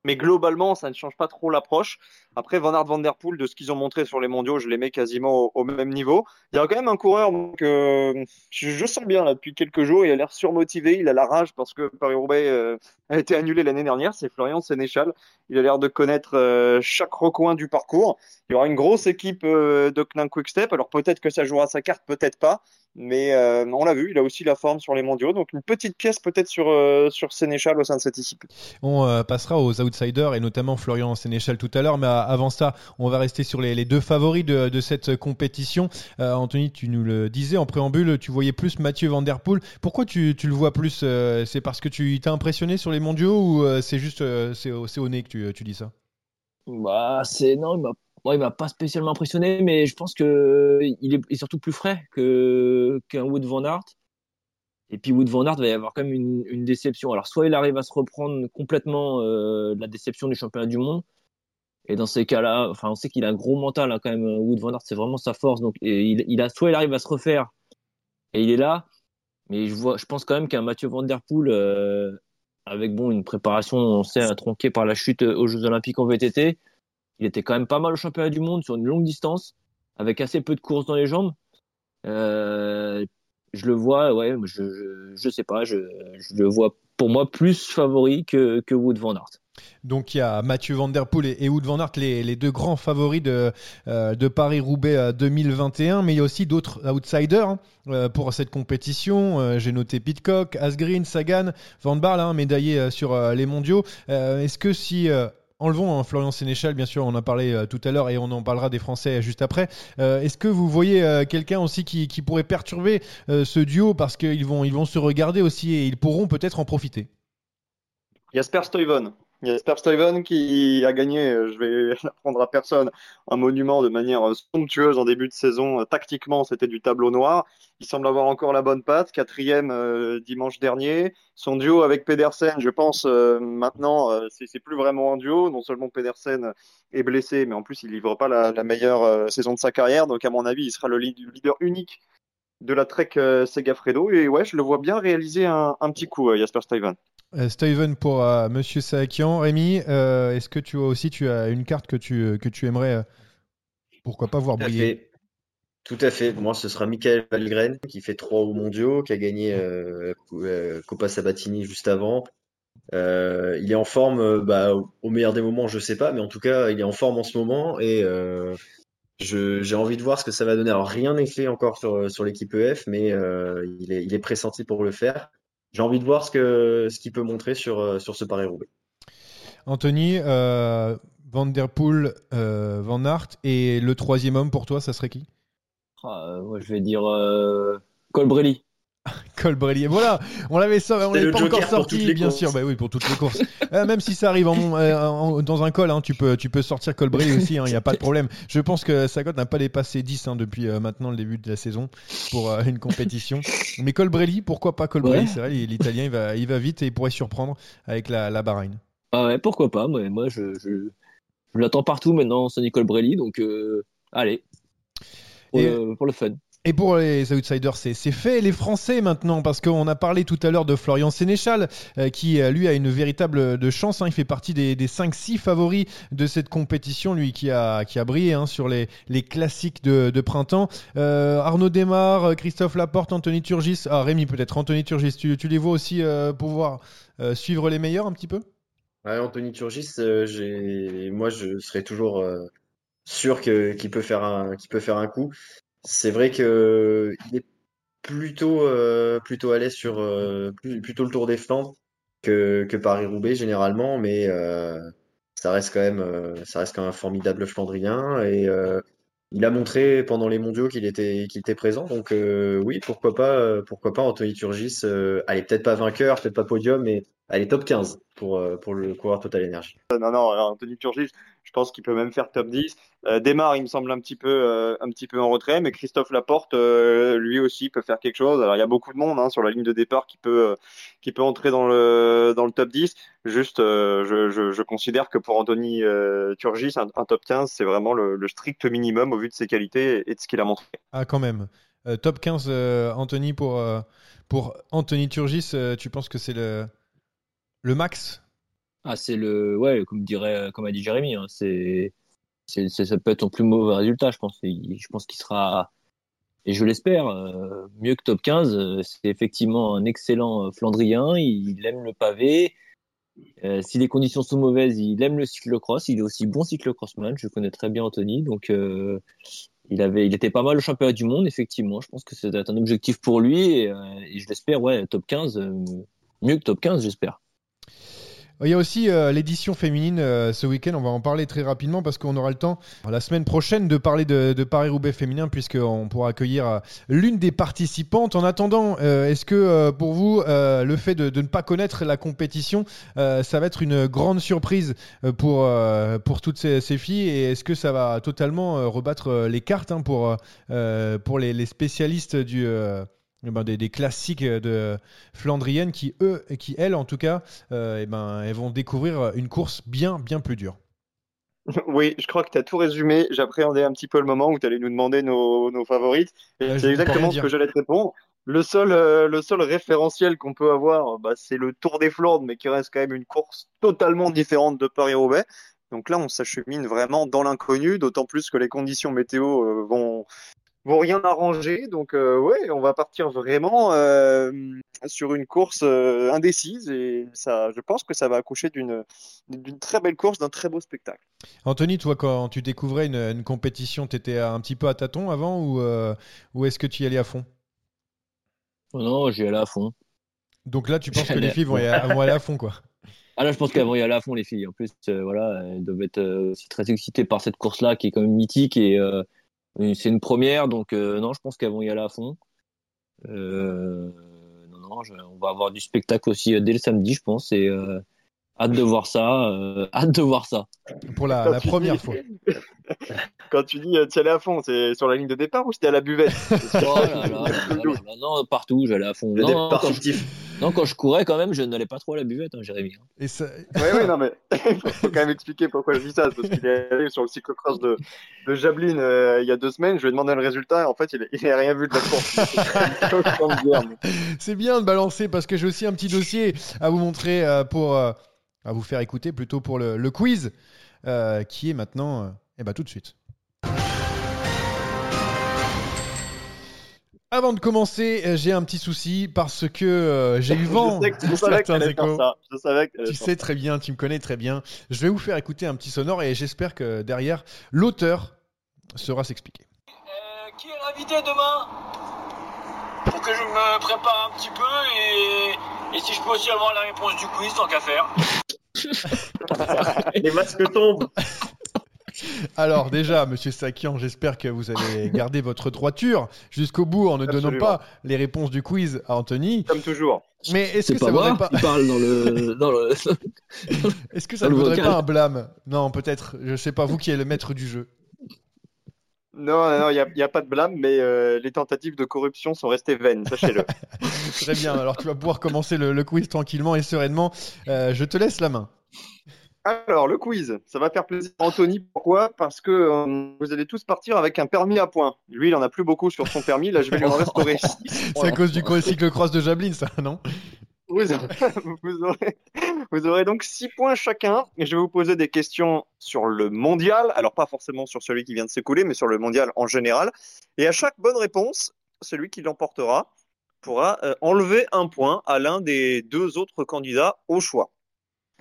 Mais globalement, ça ne change pas trop l'approche. Après, Van Van Der Poel, de ce qu'ils ont montré sur les mondiaux, je les mets quasiment au, même niveau. Il y a quand même un coureur que je, sens bien depuis quelques jours. Il a l'air surmotivé, il a la rage parce que Paris-Roubaix euh, a été annulé l'année dernière. C'est Florian Sénéchal. Il a l'air de connaître euh, chaque recoin du parcours. Il y aura une grosse équipe euh, de Knan Quickstep. Alors peut-être que ça jouera sa carte, peut-être pas. Mais euh, on l'a vu, il a aussi la forme sur les mondiaux. Donc une petite pièce peut-être sur, euh, sur Sénéchal au sein de cette équipe. On euh, passera aux outsiders et notamment Florian Sénéchal tout à l'heure. Mais avant ça, on va rester sur les, deux favoris de, de cette compétition. Anthony, tu nous le disais en préambule, tu voyais plus Mathieu Van Der Poel. Pourquoi tu, tu le vois plus C'est parce que tu t'es impressionné sur les mondiaux ou c'est juste c'est au nez que tu, tu dis ça? Bah, c'est non, il m'a Bon, il m'a pas spécialement impressionné, mais je pense que il est, surtout plus frais que qu'un Wood Van Aert. Et puis Wood Van Aert va y avoir quand même une, déception. Alors soit il arrive à se reprendre complètement euh, de la déception du championnat du monde, et dans ces cas-là, enfin on sait qu'il a un gros mental hein, quand même. Wood Van Aert, c'est vraiment sa force. Donc il, a soit il arrive à se refaire et il est là, mais je vois, je pense quand même qu'un Mathieu Van Der Poel euh, avec bon une préparation, on sait, tronquée par la chute aux Jeux Olympiques en VTT il était quand même pas mal au championnat du monde sur une longue distance, avec assez peu de courses dans les jambes. Euh, je le vois, ouais, je, je, sais pas, je, le vois pour moi plus favori que, que Wood Van Aert. Donc il y a Mathieu Van Der Poel et, Wood Van Aert, les, les, deux grands favoris de, euh, de Paris-Roubaix 2021, mais il y a aussi d'autres outsiders hein, euh, pour cette compétition. J'ai noté Pitcock, Asgreen, Sagan, Van Barle, hein, médaillé sur les mondiaux. Est-ce que si Enlevons hein, Florian Sénéchal, bien sûr, on en a parlé euh, tout à l'heure et on en parlera des Français juste après. Euh, est-ce que vous voyez euh, quelqu'un aussi qui, pourrait perturber ce duo parce qu'ils vont, vont se regarder aussi et ils pourront peut-être en profiter? Jasper Stuyven. Jasper Stuyven qui a gagné, euh, je vais l'apprendre à personne, un monument de manière euh, somptueuse en début de saison. Euh, tactiquement, c'était du tableau noir. Il semble avoir encore la bonne patte. Quatrième dimanche dernier. Son duo avec Pedersen, je pense maintenant, c'est plus vraiment un duo. Non seulement Pedersen est blessé, mais en plus il livre pas la, meilleure saison de sa carrière. Donc à mon avis, il sera le leader unique de la Trek Segafredo. Et ouais, je le vois bien réaliser un, petit coup, Jasper Stuyven. Euh, Steven pour euh, Monsieur Sakian. Rémi, euh, est-ce que tu as aussi tu as une carte que tu, que tu aimerais, pourquoi pas voir briller? Tout à fait. Moi, ce sera Michael Valgren qui fait trois hauts mondiaux, qui a gagné Copa Sabatini juste avant. il est en forme, bah, au meilleur des moments, je sais pas, mais en tout cas, il est en forme en ce moment et j'ai envie de voir ce que ça va donner. Alors, rien n'est fait encore sur, sur l'équipe EF, mais il, est, il est pressenti pour le faire j'ai envie de voir ce qu'il ce peut montrer sur, euh, sur ce Paris-Roubaix. Anthony, euh, Van Der Poel, euh, Van Aert, et le troisième homme pour toi, ça serait qui? Ah, Je vais dire Colbrelli. Colbrelli. Voilà, on l'avait on l'avait pas encore sorti, bien sûr. Bah oui, pour toutes les courses. Euh, même si ça arrive en, dans un col, hein, tu peux, tu peux sortir Colbrelli aussi. Il hein, n'y a pas de problème. Je pense que Sagot n'a pas dépassé 10 hein, depuis euh, maintenant le début de la saison pour euh, une compétition. Mais Colbrelli, pourquoi pas Colbrelli C'est vrai, l'Italien, il va, il va vite et il pourrait surprendre avec la, la Bahreïn. Ah ouais, pourquoi pas? Moi, moi je, je, l'attends partout maintenant, Sonny Colbrelli. Donc, allez, pour le fun. Et pour les outsiders, c'est fait. Les Français maintenant, parce qu'on a parlé tout à l'heure de Florian Sénéchal, euh, qui euh, lui a une véritable de chance. Hein. il fait partie des, des 5-6 favoris de cette compétition, lui qui a, brillé hein, sur les, classiques de, printemps. Euh, Arnaud Desmar, Christophe Laporte, Anthony Turgis. Ah, Rémi peut-être, Anthony Turgis. Tu, les vois aussi pouvoir suivre les meilleurs un petit peu? Anthony Turgis, moi je serais toujours sûr qu'il peut faire un coup. C'est vrai que il est plutôt euh, plutôt à l'aise sur euh, plutôt le Tour des Flandres que, que Paris-Roubaix généralement, mais euh, ça reste quand même ça reste quand même un formidable Flandrien et il a montré pendant les mondiaux qu'il était, qu'il était présent. Donc oui, pourquoi pas, pourquoi pas Anthony Turgis. allez, peut-être pas vainqueur, peut-être pas podium, mais allez top 15 pour, pour le coureur Total Energy. Non, non, Anthony Turgis, je pense qu'il peut même faire top 10. Euh, Démarre, il me semble un petit peu, euh, en retrait, mais Christophe Laporte, euh, lui aussi, peut faire quelque chose. Alors, il y a beaucoup de monde hein, sur la ligne de départ qui peut, peut entrer dans le, top 10. Juste, je, considère que pour Anthony Turgis, un, top 15, c'est vraiment le, strict minimum au vu de ses qualités et de ce qu'il a montré. Ah, quand même. top 15, Anthony, pour, Anthony Turgis, tu penses que c'est le max Ah, c'est le, ouais, comme dirait, comme a dit Jérémy, hein, c'est, c'est, ça peut être son plus mauvais résultat, je pense. Je pense qu'il sera, et je l'espère, euh, mieux que top 15. Euh, C'est effectivement un excellent euh, Flandrien. Il, aime le pavé. Euh, si les conditions sont mauvaises, il aime le cyclocross. Il est aussi bon cyclocrossman. Je connais très bien Anthony, donc euh, il avait, il était pas mal au championnat du monde, effectivement. Je pense que c'est un objectif pour lui et, euh, et je l'espère, ouais, top 15, euh, mieux que top 15, j'espère. Il y a aussi euh, l'édition féminine euh, ce week-end, on va en parler très rapidement parce qu'on aura le temps la semaine prochaine de parler de, Paris-Roubaix féminin puisqu'on pourra accueillir euh, l'une des participantes. En attendant, est-ce que pour vous, le fait de, ne pas connaître la compétition, ça va être une grande surprise pour, pour toutes ces, filles et est-ce que ça va totalement rebattre les cartes hein, pour, pour les spécialistes du... euh, eh ben, des, des classiques de flandriennes qui, eux, et qui, elles, en tout cas, euh, eh ben, elles vont découvrir une course bien, bien plus dure. Oui, je crois que tu as tout résumé. J'appréhendais un petit peu le moment où tu allais nous demander nos, nos favorites. Et c'est exactement ce que j'allais te répondre. Le seul, euh, le seul référentiel qu'on peut avoir, bah, c'est le Tour des Flandres, mais qui reste quand même une course totalement différente de Paris-Roubaix. Donc là, on s'achemine vraiment dans l'inconnu, d'autant plus que les conditions météo euh, vont, vont rien arranger. Donc euh, ouais, on va partir vraiment euh, sur une course euh, indécise et ça, je pense que ça va accoucher d'une d'une très belle course, d'un très beau spectacle. Anthony, toi, quand tu découvrais une, une compétition, tu étais un petit peu à tâtons avant ou, euh, ou est-ce que tu y allais à fond? Oh non, j'y allais à fond. Donc là, tu penses que les filles vont, y aller, vont aller à fond, quoi. Ah là, je pense qu'elles vont y aller à fond, les filles. En plus, euh, voilà, elles doivent être euh, aussi très excitées par cette course-là qui est quand même mythique et euh, et c'est une première. Donc, euh, non, je pense qu'elles vont y aller à fond. Euh, non, non, je- on va avoir du spectacle aussi euh, dès le samedi, je pense. Et euh, hâte de voir ça. euh, hâte de voir ça. Pour la, première dis- fois. Quand tu dis euh, tu y allais à fond, c'est sur la ligne de départ ou c'était à la buvette? Oh là là, là là là là, non, partout, j'allais à fond. Le Non, non, départ quand, je, fictif. Non, quand je courais, quand même, je n'allais pas trop à la buvette, hein, Jérémy. Et ça- Oui, oui, non, mais il faut quand même expliquer pourquoi je dis ça. c'est Parce qu'il est allé sur le cyclocross de, de Jablin euh, il y a deux semaines. Je lui ai demandé le résultat et en fait, il n'a rien vu de la course. C'est bien de balancer parce que j'ai aussi un petit dossier à vous montrer euh, pour euh, à vous faire écouter plutôt pour le, le quiz euh, qui est maintenant euh, eh ben, tout de suite. Avant de commencer, euh, j'ai un petit souci parce que euh, j'ai eu vent je sais que je savais que faire ça. Je savais que t'allais Tu faire sais très bien, tu me connais très bien. Je vais vous faire écouter un petit sonore et j'espère que derrière, l'auteur saura s'expliquer. Euh, qui est l'invité demain? Pour que je me prépare un petit peu et, et si je peux aussi avoir la réponse du quiz, tant qu'à faire. Les masques tombent. Alors déjà, Monsieur Sakian, j'espère que vous allez garder votre droiture jusqu'au bout en ne donnant pas les réponses du quiz à Anthony. Comme toujours. Mais est-ce C'est que pas ça vaudrait moi pas, qui parle dans le. Dans le... est-ce que ça ne vaudrait vocal. pas un blâme Non, peut-être. Je sais pas. Vous qui êtes le maître du jeu. Non, non, non, il n'y a, pas de blâme, mais euh, les tentatives de corruption sont restées vaines, sachez-le. Très bien. Alors tu vas pouvoir commencer le, le quiz tranquillement et sereinement. Euh, je te laisse la main. Alors, le quiz, ça va faire plaisir à Anthony. Pourquoi? Parce que euh, vous allez tous partir avec un permis à points. Lui, il en a plus beaucoup sur son permis. Là, je vais lui en restaurer. C'est à cause du cyclocross de Jablin, ça, non? Vous aurez, vous, aurez, vous aurez donc 6 points chacun. Et je vais vous poser des questions sur le mondial. Alors, pas forcément sur celui qui vient de s'écouler, mais sur le mondial en général. Et à chaque bonne réponse, celui qui l'emportera pourra euh, enlever un point à l'un des deux autres candidats au choix.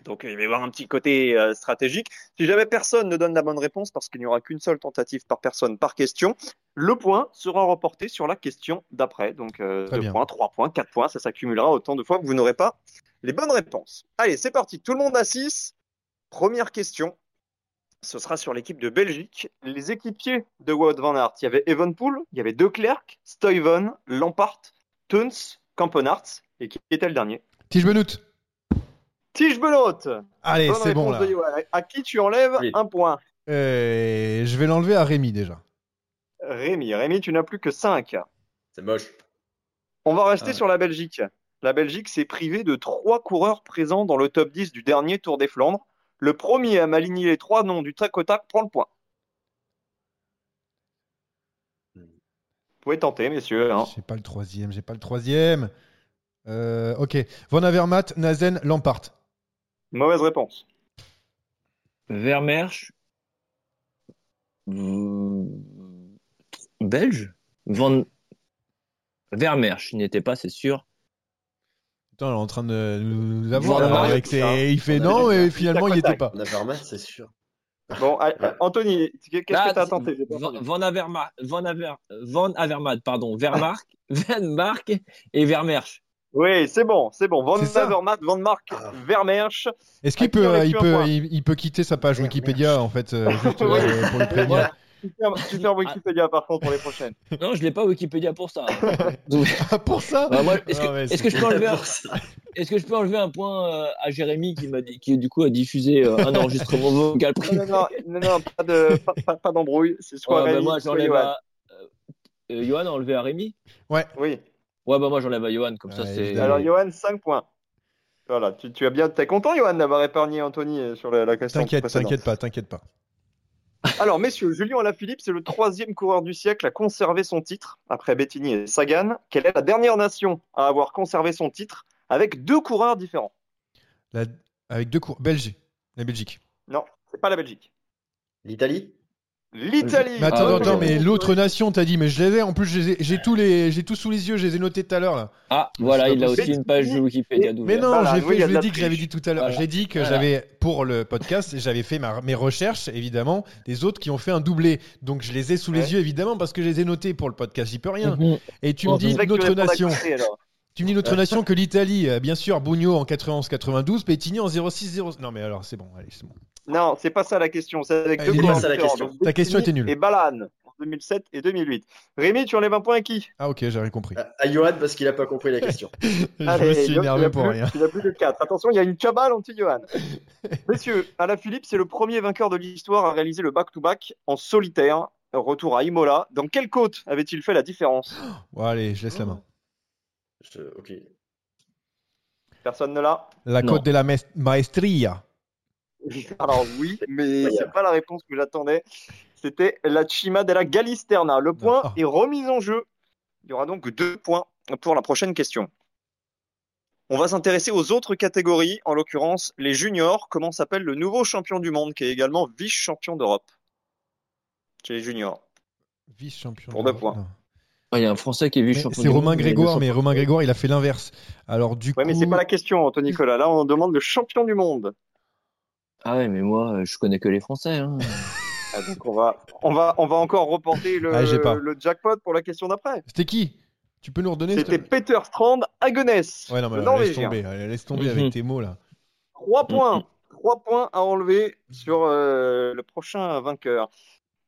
Donc, il va y avoir un petit côté euh, stratégique. Si jamais personne ne donne la bonne réponse, parce qu'il n'y aura qu'une seule tentative par personne par question, le point sera reporté sur la question d'après. Donc, euh, Très 2 bien. points, 3 points, 4 points, ça s'accumulera autant de fois que vous n'aurez pas les bonnes réponses. Allez, c'est parti. Tout le monde à 6. Première question. Ce sera sur l'équipe de Belgique. Les équipiers de Wout van Aert, il y avait Evenpool, il y avait De Klerk, Stuyven, Lampart, Teuns, Campenarts. Et qui était le dernier? Tige Benoît. Tige Benoît. Allez, c'est bon là. À qui tu enlèves un point Euh, je vais l'enlever à Rémi déjà. Rémi. Rémi, tu n'as plus que 5. C'est moche. On va rester Ouais. sur la Belgique. La Belgique s'est privée de trois coureurs présents dans le top 10 du dernier Tour des Flandres. Le premier à m'aligner les trois noms du tac au tac prend le point. Vous pouvez tenter, messieurs. hein. J'ai pas le troisième, j'ai pas le troisième. Euh, ok. Van Avermaet, Nazen, Lampart. Mauvaise réponse. Vermersch. Belge? Van... Vermersch, il n'était pas, c'est sûr. Putain, on est en train de nous avoir là, avec ses- ça. Il fait non, et finalement, il n'y était pas. Navarma, c'est sûr. Bon, allez, Anthony, qu'est-ce que Ah, t'as tenté? Van, Averma- Van, Aver- Van Avermaet, pardon. Vermark, Van Mark et Vermersch. Oui, c'est bon, c'est bon. Van. Avermaet, Van Mark, Ah. Vermersch. Est-ce qu'il peut, il peut, il, il peut quitter sa page Wikipédia en fait, euh, juste euh, pour le prévenir. Super, super Wikipédia par contre pour les prochaines. Non, je l'ai pas Wikipédia pour ça. Ah, pour ça Bah, est-ce que, Ah ouais, je peux enlever un, Pour ça. est-ce que je peux enlever un point euh, à Jérémy qui m'a dit, qui du coup a diffusé euh, un enregistrement vocal Non, non, non, non, non, pas de, pas, pas- pas d'embrouille. C'est soit Ouais, bah, moi j'enlève à euh, Johan a enlevé à Rémi? Oui. Ouais, bah moi j'enlève à Johan comme ça c'est. Alors, Johan, 5 points. Voilà, tu, tu as bien. T'es content, Johan, d'avoir épargné Anthony euh, sur la, la question T'inquiète, précédente. t'inquiète pas, t'inquiète pas. Alors, messieurs, Julien Alaphilippe, c'est le troisième coureur du siècle à conserver son titre, après Bettini et Sagan. Quelle est la dernière nation à avoir conservé son titre avec deux coureurs différents? La- Avec deux cours. Belgique. La Belgique. Non, c'est pas la Belgique. L'Italie? L'Italie. Mais attends, Ah, attends, mais l'autre nation, t'as dit, mais je les ai. En plus, je les ai- j'ai tous les, j'ai tout sous les yeux, je les ai notés tout à l'heure là. Ah, voilà, il a aussi une page de Wikipédia Mais non, Voilà, j'ai oui, je l'ai dit que j'avais dit tout à l'heure. Voilà. J'ai dit que Voilà. j'avais pour le podcast, j'avais fait ma- mes recherches évidemment des autres qui ont fait un doublé. Donc je les ai sous les yeux évidemment parce que je les ai notés pour le podcast. J'y peux rien. Mhm. Et tu Bon, me dis notre nation. Tu me dis notre nation que l'Italie, euh, bien sûr, Bugno en 91-92, Pettini en 06-0. Non mais alors c'est bon, allez c'est bon. Non, c'est pas ça la question. C'est avec deux. C'est la question. Donc, Ta question était nulle. Et Balan en 2007 et 2008. Rémi, tu enlèves un point à qui Ah ok, j'ai rien compris. À à Johan parce qu'il a pas compris la question. je me suis donc, énervé pour plus- rien. Il a plus de 4. Attention, il y a une cabale anti-Johan. Messieurs, Alain Philippe, c'est le premier vainqueur de l'histoire à réaliser le back-to-back en solitaire. Retour à Imola. Dans quelle côte avait-il fait la différence? Bon allez, je laisse la main. Je- Ok. Personne ne l'a La Non. côte de la maestria. Alors oui, mais c'est pas la réponse que j'attendais. C'était la Cima della Galisterna. Le point Ah. est remis en jeu. Il y aura donc deux points pour la prochaine question. On va s'intéresser aux autres catégories, en l'occurrence les juniors. Comment s'appelle le nouveau champion du monde qui est également vice-champion d'Europe? Chez les juniors Vice-champion. Pour de- deux points. non. Ah, Il y a un Français qui est Mais vice-champion. C'est Romain Grégoire, mais Romain Grégoire, il a fait l'inverse. Alors du Ouais, coup, mais c'est pas la question, Anthony Nicolas. Là, on demande le champion du monde. Ah ouais, mais moi, euh, je connais que les Français. Hein. Ah, donc on va, on va, on va encore reporter le, Ah, j'ai pas. le jackpot pour la question d'après. c'était qui? Tu peux nous redonner C'était Peter Strand Hagenes, Ouais, non, mais alors, laisse tomber, allez, laisse tomber Mhm. avec tes mots là. Trois points. Trois points à enlever sur euh, le prochain vainqueur.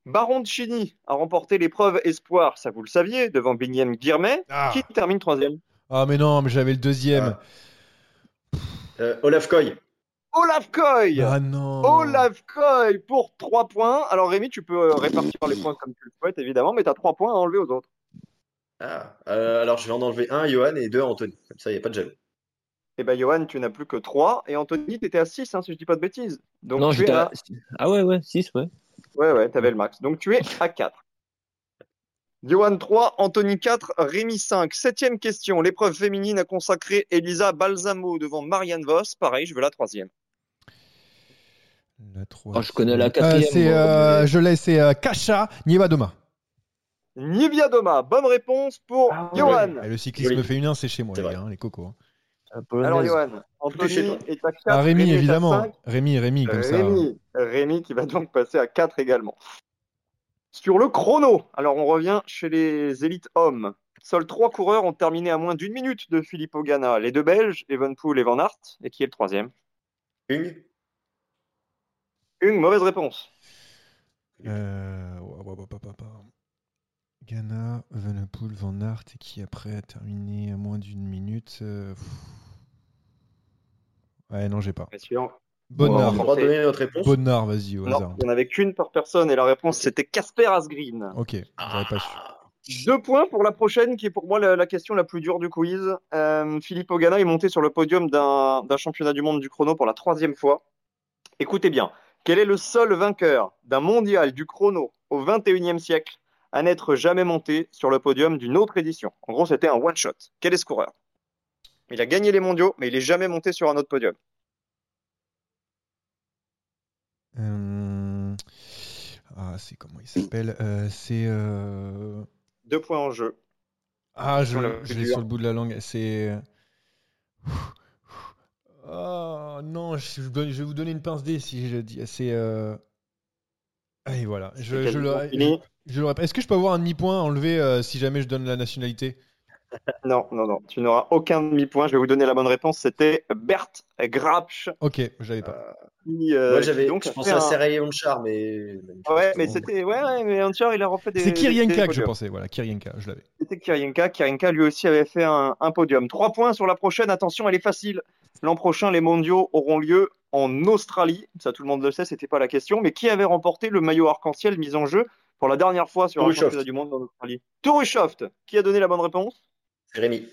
Baron de Chini a remporté l'épreuve Espoir, ça vous le saviez, devant Binyam Guirmet, Ah. qui termine troisième. Ah, mais non, mais j'avais le deuxième. Euh, Olaf Koy. Olaf Koy Ah non. Olaf Koy pour trois points. Alors Rémi, tu peux euh, répartir les points comme tu le souhaites, évidemment, mais tu as trois points à enlever aux autres. Ah, euh, alors je vais en enlever un à Johan et deux à Anthony. Comme ça, il n'y a pas de jaloux. Et ben Johan, tu n'as plus que trois, et Anthony, tu étais à 6, hein, si je dis pas de bêtises. Donc Non, tu es j'étais à... à... Ah ouais, ouais, 6, ouais. Ouais, ouais, t'avais le max. Donc tu es à 4. Johan 3, Anthony 4, Rémi 5. Septième question. L'épreuve féminine a consacré Elisa Balsamo devant Marianne Voss. Pareil, je veux la troisième. La trois- Oh, je connais la Euh, quatrième. c'est, euh, je l'ai, c'est euh, Kacha Nievadoma. Bonne réponse pour Ah ouais. Johan. Et le cyclisme Joli. féminin, c'est chez moi, C'est les gars, hein, les cocos. hein. Alors Johan, Anthony est à 4. Ah, Rémi, évidemment. 5. Rémi, Rémi, comme ça. hein. Rémi, Rémi qui va donc passer à 4 également. Sur le chrono, alors on revient chez les élites hommes. Seuls trois coureurs ont terminé à moins d'une minute de Filippo Ganna. Les deux Belges, Evenpool et Van Aert. Et qui est le troisième? Une. Une mauvaise réponse. Euh, ouais, ouais, ouais, ouais, ouais, ouais. Ghana, Venepool, Van Aert, et qui après a terminé à moins d'une minute. euh. Ouais, non, j'ai pas. Bonnard. On va pas donner notre réponse. Bonnard, vas-y, au hasard. Non, il n'y en avait qu'une par personne et la réponse c'était Casper Asgreen. Ok, j'aurais pas su. Deux points pour la prochaine qui est pour moi la, la question la plus dure du quiz. Euh, Philippe Ogana est monté sur le podium d'un d'un championnat du monde du chrono pour la troisième fois. Écoutez bien, quel est le seul vainqueur d'un mondial du chrono au 21e siècle? À n'être jamais monté sur le podium d'une autre édition En gros, c'était un one-shot. Quel est ce coureur Il a gagné les mondiaux, mais il est jamais monté sur un autre podium. Euh, Ah, c'est comment il s'appelle? Euh, C'est. euh, Deux points en jeu. Ah, je, l'ai sur le bout de la langue. C'est. Oh non, je, vais vous donner une pince D si je dis. C'est. Euh... Et voilà. Je, je- je l'aurais pas. Est-ce que je peux avoir un demi-point enlevé euh, si jamais je donne la nationalité? Non, non, non. Tu n'auras aucun demi-point. Je vais vous donner la bonne réponse. C'était Bert Grapsch. Ok, je l'avais pas. Qui, euh, Moi, qui j'avais, donc je pensais à un- Sergei Honchar, mais. Ouais, mais c'était. Ouais, ouais, mais Hunter, il a refait des. C'est des Kirienka que je pensais. Voilà, Kirienka, je l'avais. C'était Kirienka. Kirienka, lui aussi, avait fait un, un podium. Trois points sur la prochaine. Attention, elle est facile. L'an prochain, les mondiaux auront lieu en Australie. Ça, tout le monde le sait, c'était pas la question. Mais qui avait remporté le maillot arc-en-ciel mis en jeu pour la dernière fois sur un championnat du monde en Australie Tourishoft. Qui a donné la bonne réponse? Rémi.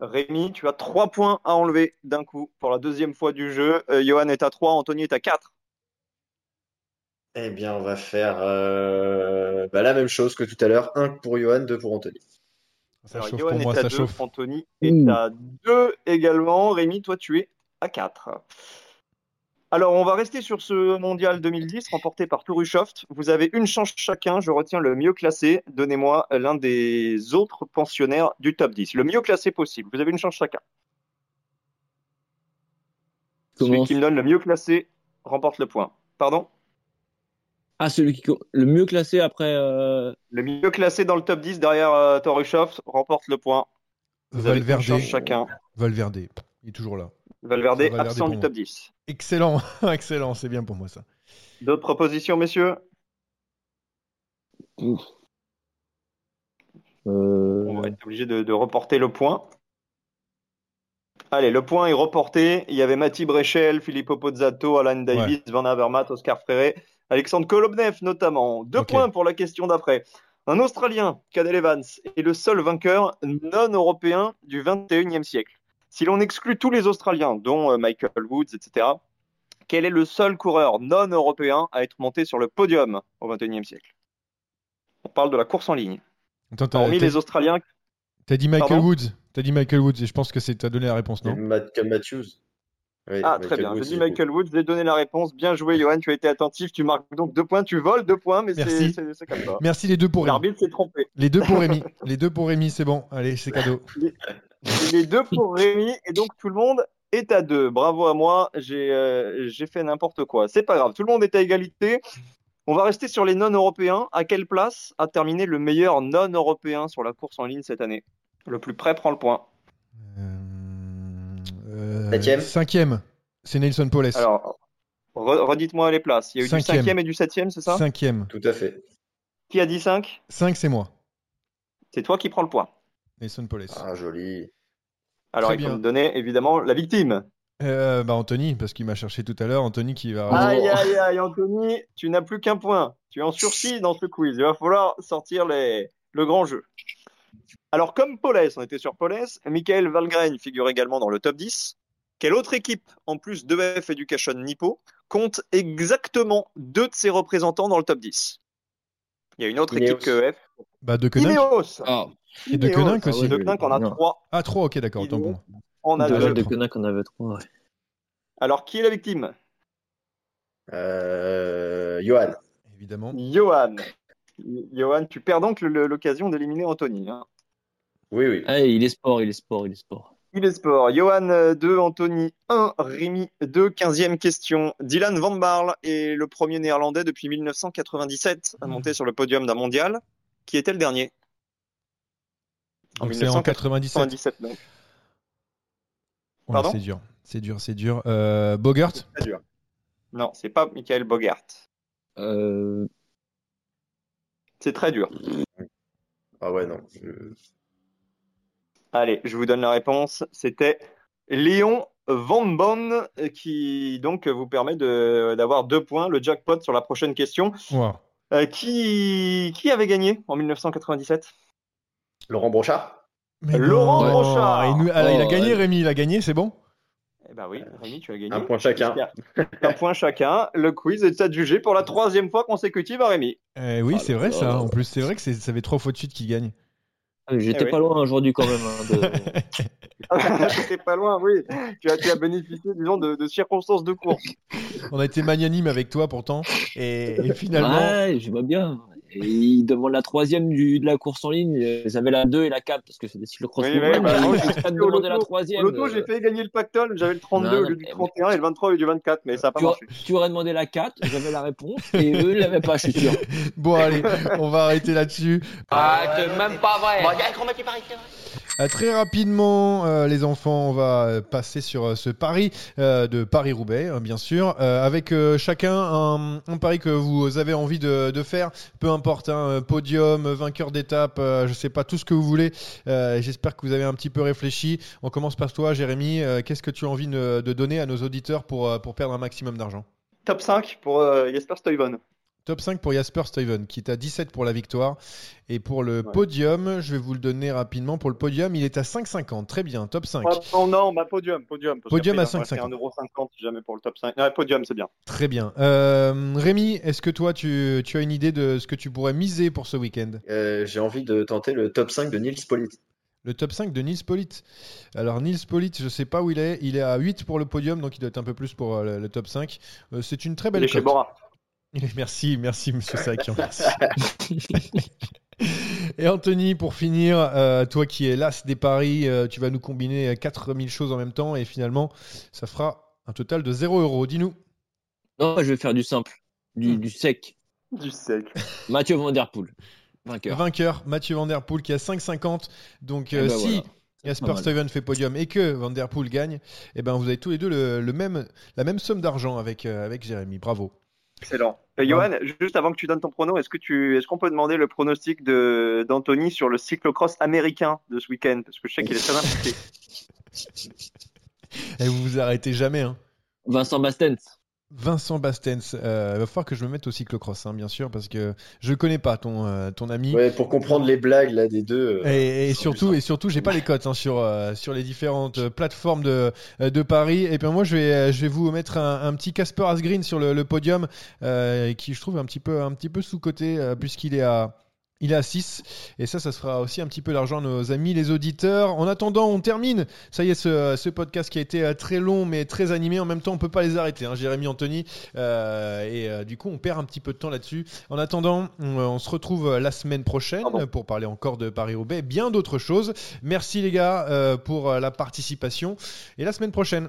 Rémi, tu as trois points à enlever d'un coup pour la deuxième fois du jeu. Euh, Johan est à 3, Anthony est à 4. Eh bien, on va faire euh, bah, la même chose que tout à l'heure. Un pour Johan, deux pour Anthony. Ça Alors, Johan pour moi, est à ça 2, chauffe. Anthony est Ouh. à 2 également. Rémi, toi, tu es à 4. Alors, on va rester sur ce mondial 2010 remporté par Touruchoft. Vous avez une chance chacun. Je retiens le mieux classé. Donnez-moi l'un des autres pensionnaires du top 10. Le mieux classé possible. Vous avez une chance chacun. Celui qui me donne le mieux classé remporte le point. Pardon? Ah, celui qui le mieux classé après. euh, Le mieux classé dans le top 10 derrière euh, Touruchoft remporte le point. Vous avez une chance chacun. Valverde, il est toujours là. Valverde, Valverde absent du top 10. Excellent, excellent, c'est bien pour moi ça. D'autres propositions, messieurs? Euh, On va être obligé de, de reporter le point. Allez, le point est reporté. Il y avait Mati Brechel, Filippo Pozzato, Alan Davis, Van Avermaet, Oscar Freire, Alexandre Kolobnev notamment. Deux points pour la question d'après. Un Australien, Cadel Evans, est le seul vainqueur non européen du 21e siècle. Si l'on exclut tous les Australiens, dont euh, Michael Woods, etc., quel est le seul coureur non européen à être monté sur le podium au 21e siècle? On parle de la course en ligne. Attends, t'as Hormis t'as- les Australiens t'as dit Michael Pardon? Woods. T'as dit Michael Woods et je pense que c'est t'as donné la réponse, non? Matt, comme Matthews. Oui, Ah, Michael très bien. Woods, J'ai dit Michael Woods, j'ai donné la réponse. Bien joué, Johan. Tu as été attentif. Tu marques donc deux points. Tu voles deux points, mais c'est Merci. c'est- c'est comme ça. Merci les deux pour Rémi. L'arbitre s'est trompé. Les deux pour Rémi. Les deux pour Rémi, c'est bon. Allez, c'est cadeau. Les deux pour Rémi. Et donc, tout le monde est à deux. Bravo à moi. J'ai euh, j'ai fait n'importe quoi. C'est pas grave. Tout le monde est à égalité. On va rester sur les non-européens. À quelle place a terminé le meilleur non-européen sur la course en ligne cette année? Le plus près prend le point. Euh, euh, Septième. Cinquième. C'est Nelson Poles. Alors, re- redites-moi les places. Il y a eu Cinquième. du cinquième et du septième, c'est ça? Cinquième. Tout à fait. Qui a dit cinq? Cinq, c'est moi. C'est toi qui prends le point. Nelson Poles. Ah, joli. Alors, Très il faut bien. me donner évidemment la victime. Euh, bah Anthony, parce qu'il m'a cherché tout à l'heure. Anthony qui va. Aïe, aïe, aïe, Anthony, tu n'as plus qu'un point. Tu es en sursis dans ce quiz. Il va falloir sortir les... le grand jeu. Alors, comme Paulès, on était sur Paulès, Michael Valgren figure également dans le top 10. Quelle autre équipe, en plus d'EF Education Nippo, compte exactement deux de ses représentants dans le top 10 Il y a une autre Ineos. équipe que EF. Bah de. Ineos Ah, Et de. Koenig aussi. De Koenig, on a Non. trois. Ah, trois, ok, d'accord. Autant moi. On a de on avait trois. ouais. Alors, qui est la victime? Euh, Johan. Évidemment. Johan. Johan, tu perds donc l'occasion d'éliminer Anthony. hein. Oui, oui. Ah, il est sport, il est sport, il est sport. Il est sport. Johan euh, 2, Anthony 1, Rémi 2, 15e question. Dylan Van Barle est le premier néerlandais depuis 1997 à monter sur le podium d'un mondial. Qui était le dernier? En Donc c'est en 97. 1997, donc. Ouais, Pardon c'est dur. C'est dur, c'est dur. Euh, Bogart C'est dur. Non, c'est pas Michael Bogart. Euh, C'est très dur. Ah ouais, non. je- Allez, je vous donne la réponse. C'était Léon Van Bonn euh, qui donc vous permet de- d'avoir deux points, le jackpot sur la prochaine question. Wow. Euh, qui, qui avait gagné en 1997 Laurent Brochard Mais Laurent non. Brochard. Il, nous- ah, il a Oh, gagné, ouais. Rémi, il a gagné, c'est bon? Eh ben oui, Rémi, tu as gagné. Un point chacun. Un point chacun. Le quiz est adjugé pour la troisième fois consécutive à Rémi. Eh Oui, Ah c'est vrai là. ça. En plus, c'est vrai que c'est- ça fait trois fois de suite qu'il gagne. ah, J'étais Eh oui. pas loin aujourd'hui quand même. hein, de- C'était pas loin, oui. Tu as, tu as bénéficié, disons, de, de circonstances de course. On a été magnanime avec toi pourtant. Et, et finalement. Ouais, je vois bien. Et il demande la troisième du, de la course en ligne. J'avais la 2 et la 4 parce que c'est des cyclocross. Oui, oui, bah, mais moi, pas au demander la troisième. Au loto, j'ai euh, fait gagner le pactole. J'avais le 32 Non, au lieu du mais- 31 et le 23 au lieu du 24, mais ça n'a pas tu, marché. tu aurais demandé la 4, j'avais la réponse, et eux ne l'avaient pas, je suis sûr. Bon, allez, on va arrêter là-dessus. Ah, c'est même pas vrai. Euh, très rapidement, euh, les enfants, on va euh, passer sur euh, ce pari euh, de Paris-Roubaix, hein, bien sûr, euh, avec euh, chacun un, un pari que vous avez envie de, faire, peu importe, hein, euh, podium, vainqueur d'étape, euh, je sais pas, tout ce que vous voulez. Euh, J'espère que vous avez un petit peu réfléchi. On commence par toi, Jérémy. Euh, Qu'est-ce que tu as envie de, donner à nos auditeurs pour, euh, pour perdre un maximum d'argent? Top 5 pour euh, Jesper Stuyven. Top 5 pour Jasper Stuyven, qui est à 17 pour la victoire. Et pour le Ouais. podium, je vais vous le donner rapidement. Pour le podium, il est à 5,50. Très bien, top 5. Ouais, non, non, bah, podium, podium. Podium à il va 5,50. rester 1,50€ si jamais pour le top 5. Ouais, podium, c'est bien. Très bien. Euh, Rémi, est-ce que toi, tu, tu as une idée de ce que tu pourrais miser pour ce week-end? Euh, J'ai envie de tenter le top 5 de Nils Polit. Le top 5 de Nils Polit. Alors, Nils Polit, je ne sais pas où il est. Il est à 8 pour le podium, donc il doit être un peu plus pour euh, le, le top 5. Euh, c'est une très Il belle est chez. Bora. Merci, merci, monsieur Sakian. Et Anthony, pour finir, euh, toi qui es l'as des paris, euh, tu vas nous combiner 4000 choses en même temps et finalement, ça fera un total de 0 euros. Dis-nous. Non, je vais faire du simple, du, du sec. Du sec. Mathieu Van Der Poel, vainqueur. Vainqueur, Mathieu Van Der Poel qui a 5,50. Donc, Eh euh, ben si voilà. Jasper. Stuyven fait podium et que Van Der Poel gagne, eh ben, vous avez tous les deux le, le même, la même somme d'argent avec, euh, avec Jérémy. Bravo. Excellent. Euh, Johan, juste avant que tu donnes ton prono, est-ce que tu, est-ce qu'on peut demander le pronostic de d'Anthony sur le cyclocross américain de ce week-end? Parce que je sais qu'il est très impliqué. Et vous vous arrêtez jamais. Hein. Vincent Bastens. Vincent Bastens, euh, va falloir que je me mette au cyclocross, hein, bien sûr, parce que je connais pas ton, euh, ton ami. Ouais, pour comprendre les blagues là des deux. euh, Et, et surtout, et surtout, j'ai pas les cotes hein, sur euh, sur les différentes euh, plateformes de de paris. Et bien moi, je vais je vais vous mettre un, un petit Casper Asgreen sur le, le podium, euh, qui je trouve un petit peu un petit peu sous coté puisqu'il est à il est à 6 et ça, ça se fera aussi un petit peu d'argent à nos amis les auditeurs. En attendant, on termine. Ça y est, ce, ce podcast qui a été euh, très long mais très animé. En même temps, on peut pas les arrêter, hein, Jérémy, Anthony. Euh, et euh, du coup, on perd un petit peu de temps là-dessus. En attendant, on, on se retrouve la semaine prochaine Pardon. pour parler encore de Paris-Roubaix, bien d'autres choses. Merci les gars euh, pour la participation et la semaine prochaine.